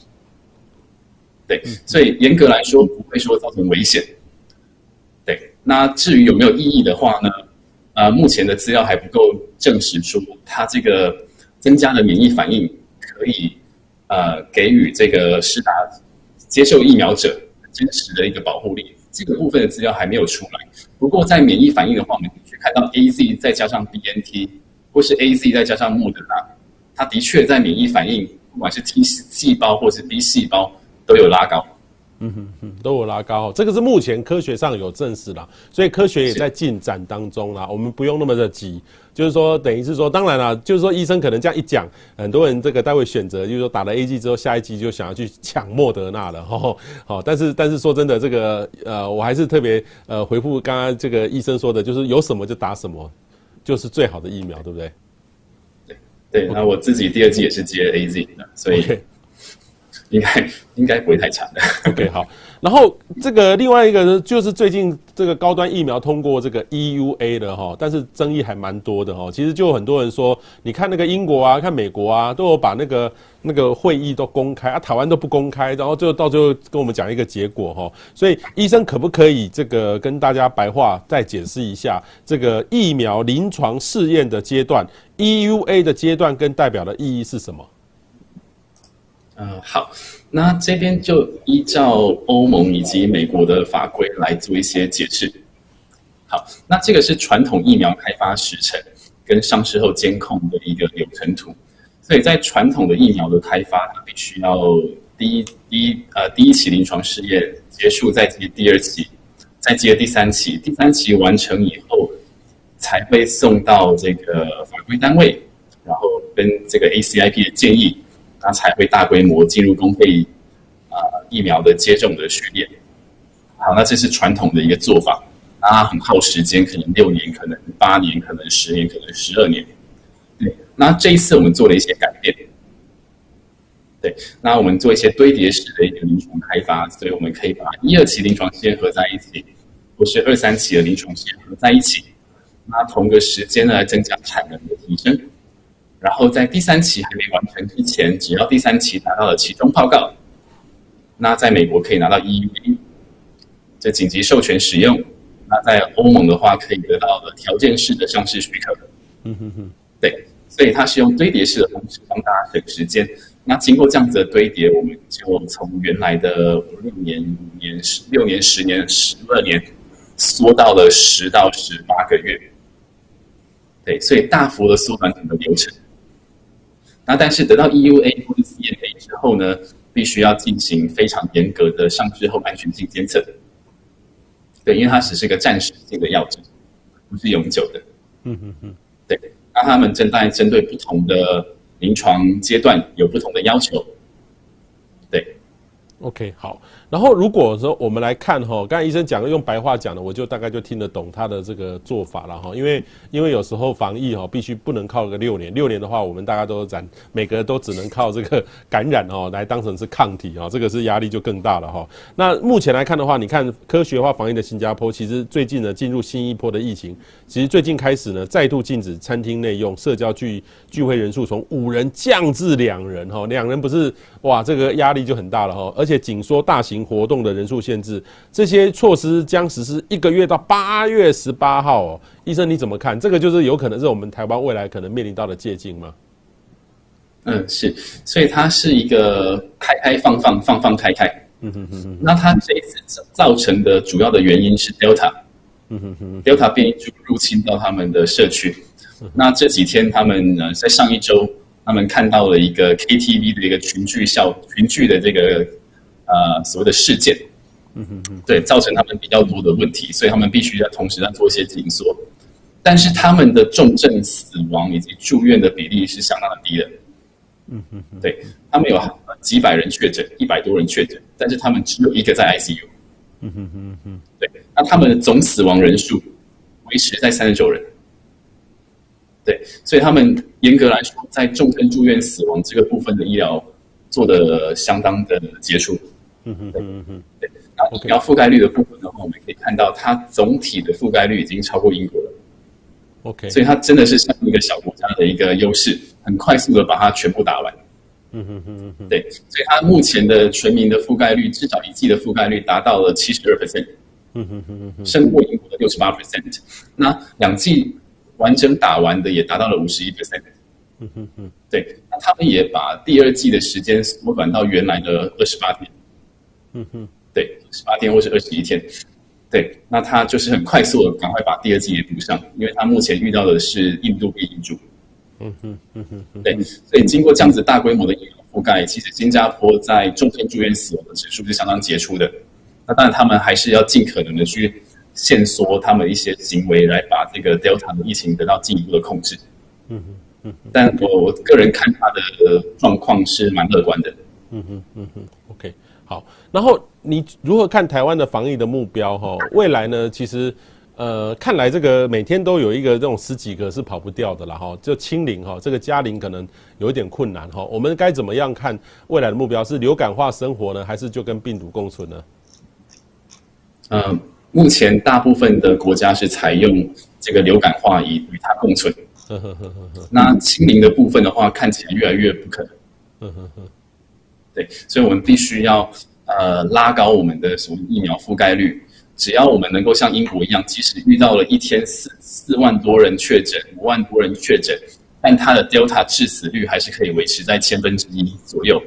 对，所以严格来说不会说造成危险。对，那至于有没有意义的话呢？呃，目前的资料还不够证实出它这个增加的免疫反应可以呃给予这个施打接受疫苗者真实的一个保护力，这个部分的资料还没有出来。不过在免疫反应的话，我们可以看到 A Z 再加上 B N T 或是 A Z 再加上莫德纳，它的确在免疫反应，不管是 T 细胞或是 B 细胞都有拉高。嗯哼哼，都有拉高，这个是目前科学上有证实啦，所以科学也在进展当中啦。我们不用那么的急，就是说，等于是说，当然啦，就是说，医生可能这样一讲，很多人这个待会选择，就是说，打了 A G 之后，下一季就想要去抢莫德纳了，吼，好，但是但是说真的，这个呃，我还是特别呃回复刚刚这个医生说的，就是有什么就打什么，就是最好的疫苗，对不对？对对，那我自己第二季也是接 A Z 的，所以。Okay. 应该应该不会太长的。OK，好。然后这个另外一个呢，就是最近这个高端疫苗通过这个 EUA 的哈，但是争议还蛮多的哈。其实就很多人说，你看那个英国啊，看美国啊，都有把那个那个会议都公开啊，台湾都不公开，然后就到最后跟我们讲一个结果哈。所以医生可不可以这个跟大家白话再解释一下这个疫苗临床试验的阶段，EUA 的阶段跟代表的意义是什么？嗯、呃，好，那这边就依照欧盟以及美国的法规来做一些解释。好，那这个是传统疫苗开发时程跟上市后监控的一个流程图。所以在传统的疫苗的开发，它必须要第一第一呃第一期临床试验结束，再接第二期，再接第三期，第三期完成以后，才会送到这个法规单位，然后跟这个 ACIP 的建议。它才会大规模进入公费啊疫苗的接种的序列。好，那这是传统的一个做法，那很耗时间，可能六年，可能八年，可能十年，可能十二年。对，那这一次我们做了一些改变。对，那我们做一些堆叠式的一个临床开发，所以我们可以把一二期临床试验合在一起，或是二三期的临床试验合在一起，那同个时间呢来增加产能的提升。然后在第三期还没完成之前，只要第三期达到了期中报告，那在美国可以拿到 EUV，这紧急授权使用。那在欧盟的话，可以得到了条件式的上市许可。嗯哼哼，对，所以它是用堆叠式的方式帮大家省时间。那经过这样子的堆叠，我们就从原来的六年、五年、十六年、十年、十二年，缩到了十到十八个月。对，所以大幅的缩短整个流程。那但是得到 EUA 或者 CMA 之后呢，必须要进行非常严格的上市后安全性监测。对，因为它只是一个暂时性的药剂，不是永久的。嗯嗯嗯，对。那他们正在针对不同的临床阶段有不同的要求。对，OK，好。然后如果说我们来看哈，刚才医生讲的用白话讲的，我就大概就听得懂他的这个做法了哈。因为因为有时候防疫哈，必须不能靠个六年，六年的话，我们大家都染，每个人都只能靠这个感染哦来当成是抗体啊，这个是压力就更大了哈。那目前来看的话，你看科学化防疫的新加坡，其实最近呢进入新一波的疫情，其实最近开始呢再度禁止餐厅内用社交聚聚会人数从五人降至两人哈，两人不是哇，这个压力就很大了哈，而且紧缩大型。活动的人数限制，这些措施将实施一个月到八月十八号哦。医生你怎么看？这个就是有可能是我们台湾未来可能面临到的界境吗？嗯，是，所以它是一个开开放放放放开开。嗯哼哼哼。那它这一次造成的主要的原因是 Delta。嗯哼哼。Delta 变异株入侵到他们的社区。那这几天他们呢，在上一周，他们看到了一个 KTV 的一个群聚效群聚的这个。呃，所谓的事件，嗯哼哼，对，造成他们比较多的问题，所以他们必须要同时在做一些紧缩，但是他们的重症死亡以及住院的比例是相当的低的，嗯哼哼，对，他们有几百人确诊，一百多人确诊，但是他们只有一个在 ICU，嗯哼哼哼，对，那他们的总死亡人数维持在三十九人，对，所以他们严格来说，在重症住院死亡这个部分的医疗做的相当的杰出。嗯嗯嗯哼，对。然后覆盖率的部分的话，我们可以看到，它总体的覆盖率已经超过英国了。OK，所以它真的是像一个小国家的一个优势，很快速的把它全部打完。嗯哼嗯哼，对。所以它目前的全民的覆盖率，至少一季的覆盖率达到了七十二 percent。嗯哼嗯哼，胜过英国的六十八 percent。那两季完整打完的也达到了五十一 percent。嗯哼嗯，对。那他们也把第二季的时间缩短到原来的二十八天。嗯哼，对，十八天或是二十一天，对，那他就是很快速的赶快把第二季也补上，因为他目前遇到的是印度变异株。嗯哼，嗯哼，对，所以经过这样子大规模的疫苗覆盖，其实新加坡在重症住院死亡的指数是相当杰出的。那当然，他们还是要尽可能的去限缩他们一些行为，来把这个 Delta 的疫情得到进一步的控制。嗯哼，嗯哼，但我我个人看他的状况是蛮乐观的。嗯哼，嗯哼，OK。好，然后你如何看台湾的防疫的目标？哈，未来呢？其实，呃，看来这个每天都有一个这种十几个是跑不掉的了，哈。就清零，哈，这个加零可能有一点困难，哈。我们该怎么样看未来的目标？是流感化生活呢，还是就跟病毒共存呢？呃，目前大部分的国家是采用这个流感化以与它共存。那清零的部分的话，看起来越来越不可能。对，所以我们必须要呃拉高我们的什么疫苗覆盖率。只要我们能够像英国一样，即使遇到了一天四四万多人确诊、五万多人确诊，但它的 Delta 致死率还是可以维持在千分之一左右，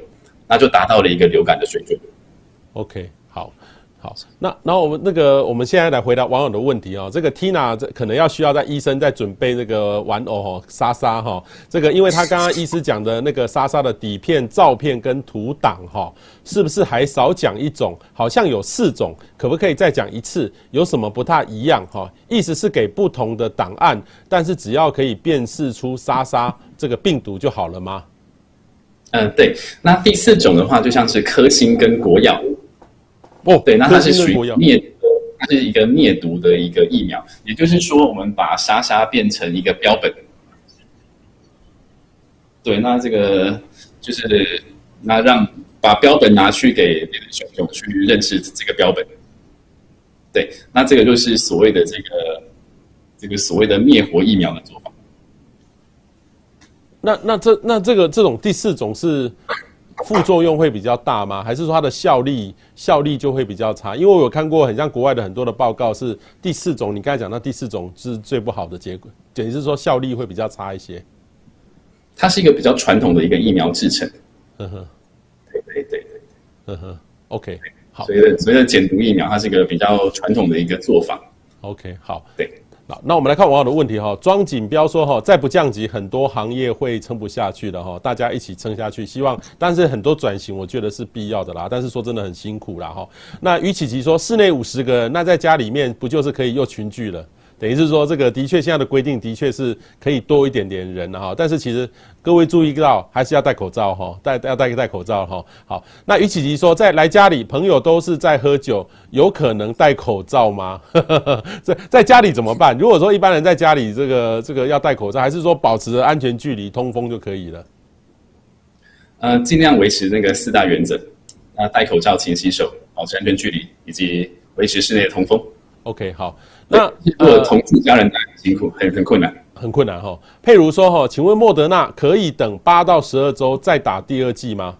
那就达到了一个流感的水准。OK。好，好那然后我们那个，我们现在来回答网友的问题哦。这个 Tina 这可能要需要在医生在准备那个玩偶哈，莎莎哈。这个因为他刚刚医师讲的那个莎莎的底片、照片跟图档哈，是不是还少讲一种？好像有四种，可不可以再讲一次？有什么不太一样哈？意思是给不同的档案，但是只要可以辨识出莎莎这个病毒就好了吗？嗯，对。那第四种的话，就像是科兴跟国药。哦，对，那它是属于灭，它是一个灭毒的一个疫苗，也就是说，我们把莎莎变成一个标本。对，那这个就是那让把标本拿去给别的熊熊去认识这个标本。对，那这个就是所谓的这个这个所谓的灭活疫苗的做法。那那这那这个这种第四种是？副作用会比较大吗？还是说它的效力效力就会比较差？因为我有看过很像国外的很多的报告，是第四种，你刚才讲到第四种是最不好的结果，等于是说效力会比较差一些。它是一个比较传统的一个疫苗制成。呵呵，对对对对，呵呵，OK，好。所谓的所以的减毒疫苗，它是一个比较传统的一个做法。OK，好，对。那我们来看网友的问题哈。庄锦标说哈，再不降级，很多行业会撑不下去的哈。大家一起撑下去，希望。但是很多转型，我觉得是必要的啦。但是说真的很辛苦啦哈。那于启奇说，室内五十个人，那在家里面不就是可以又群聚了？等于是说，这个的确现在的规定的确是可以多一点点人哈，但是其实各位注意到还是要戴口罩哈，戴要戴个戴口罩哈。好，那于启吉说，在来家里朋友都是在喝酒，有可能戴口罩吗？在在家里怎么办？如果说一般人在家里这个这个要戴口罩，还是说保持安全距离、通风就可以了？呃，尽量维持那个四大原则，那戴口罩、勤洗手、保持安全距离，以及维持室内的通风。OK，好。那如果同住家人很辛苦，很很困难，很困难哈。譬如说哈，请问莫德纳可以等八到十二周再打第二剂吗？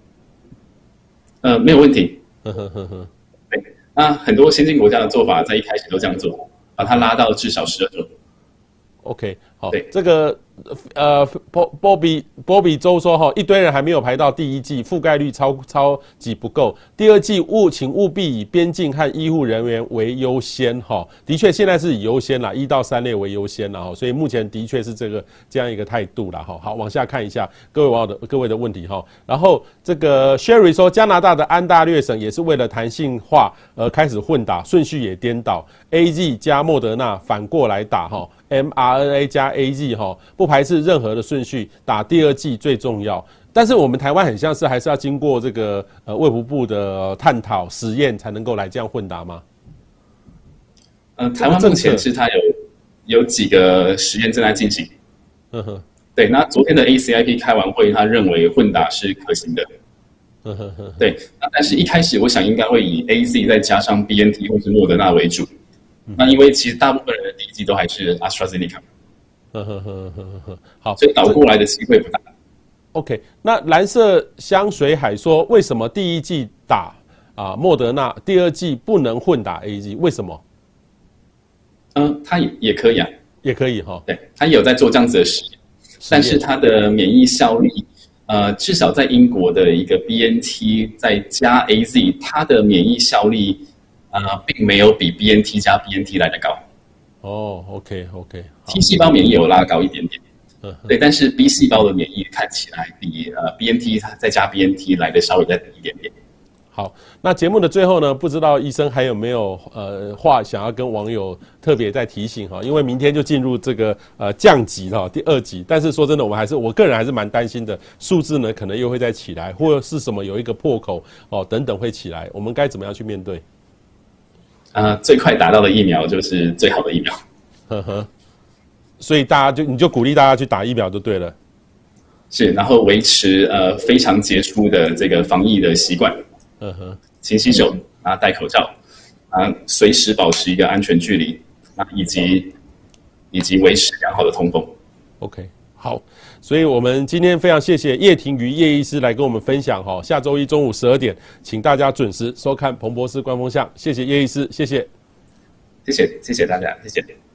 呃，没有问题。呵呵呵呵。对，那很多先进国家的做法，在一开始都这样做，把它拉到至少十二周。OK，好。对，这个。呃，波波比波比周说哈，一堆人还没有排到第一季，覆盖率超超级不够。第二季务请务必以边境和医护人员为优先哈。的确，现在是以优先啦，一到三类为优先了哈。所以目前的确是这个这样一个态度了哈。好，往下看一下各位网友的各位的问题哈。然后这个 Sherry 说，加拿大的安大略省也是为了弹性化而开始混打，顺序也颠倒，AZ 加莫德纳反过来打哈。mRNA 加 AZ 哈，不排斥任何的顺序，打第二剂最重要。但是我们台湾很像是还是要经过这个呃卫福部的探讨实验才能够来这样混打吗？呃，台湾目前是它有有几个实验正在进行。嗯哼，对。那昨天的 ACIP 开完会，他认为混打是可行的。嗯哼哼，对。那但是一开始我想应该会以 AZ 再加上 BNT 或是莫德纳为主。那因为其实大部分人的第一剂都还是 AstraZeneca，呵呵呵呵呵，好，所以倒过来的机会不大。OK，那蓝色香水海说，为什么第一季打啊莫德纳，第二季不能混打 AZ？为什么？嗯，它也也可以啊，也可以哈。对，它有在做这样子的实验，但是它的免疫效力，呃，至少在英国的一个 BNT 再加 AZ，它的免疫效力。啊、呃，并没有比 BNT 加 BNT 来的高。哦，OK，OK，T 细胞免疫有拉高一点点，嗯，对，但是 B 细胞的免疫看起来比呃 BNT 它再加 BNT 来的稍微再低一点点。好，那节目的最后呢，不知道医生还有没有呃话想要跟网友特别再提醒哈？因为明天就进入这个呃降级哈，第二级，但是说真的，我们还是我个人还是蛮担心的，数字呢可能又会再起来，或者是什么有一个破口哦等等会起来，我们该怎么样去面对？呃，最快达到的疫苗就是最好的疫苗，呵呵，所以大家就你就鼓励大家去打疫苗就对了，是，然后维持呃非常杰出的这个防疫的习惯，嗯哼，勤洗手啊，戴口罩啊，随时保持一个安全距离啊，以及以及维持良好的通风，OK，好。所以，我们今天非常谢谢叶廷瑜叶医师来跟我们分享哈。下周一中午十二点，请大家准时收看彭博士官方向。谢谢叶医师，谢谢，谢谢，谢谢大家，谢谢。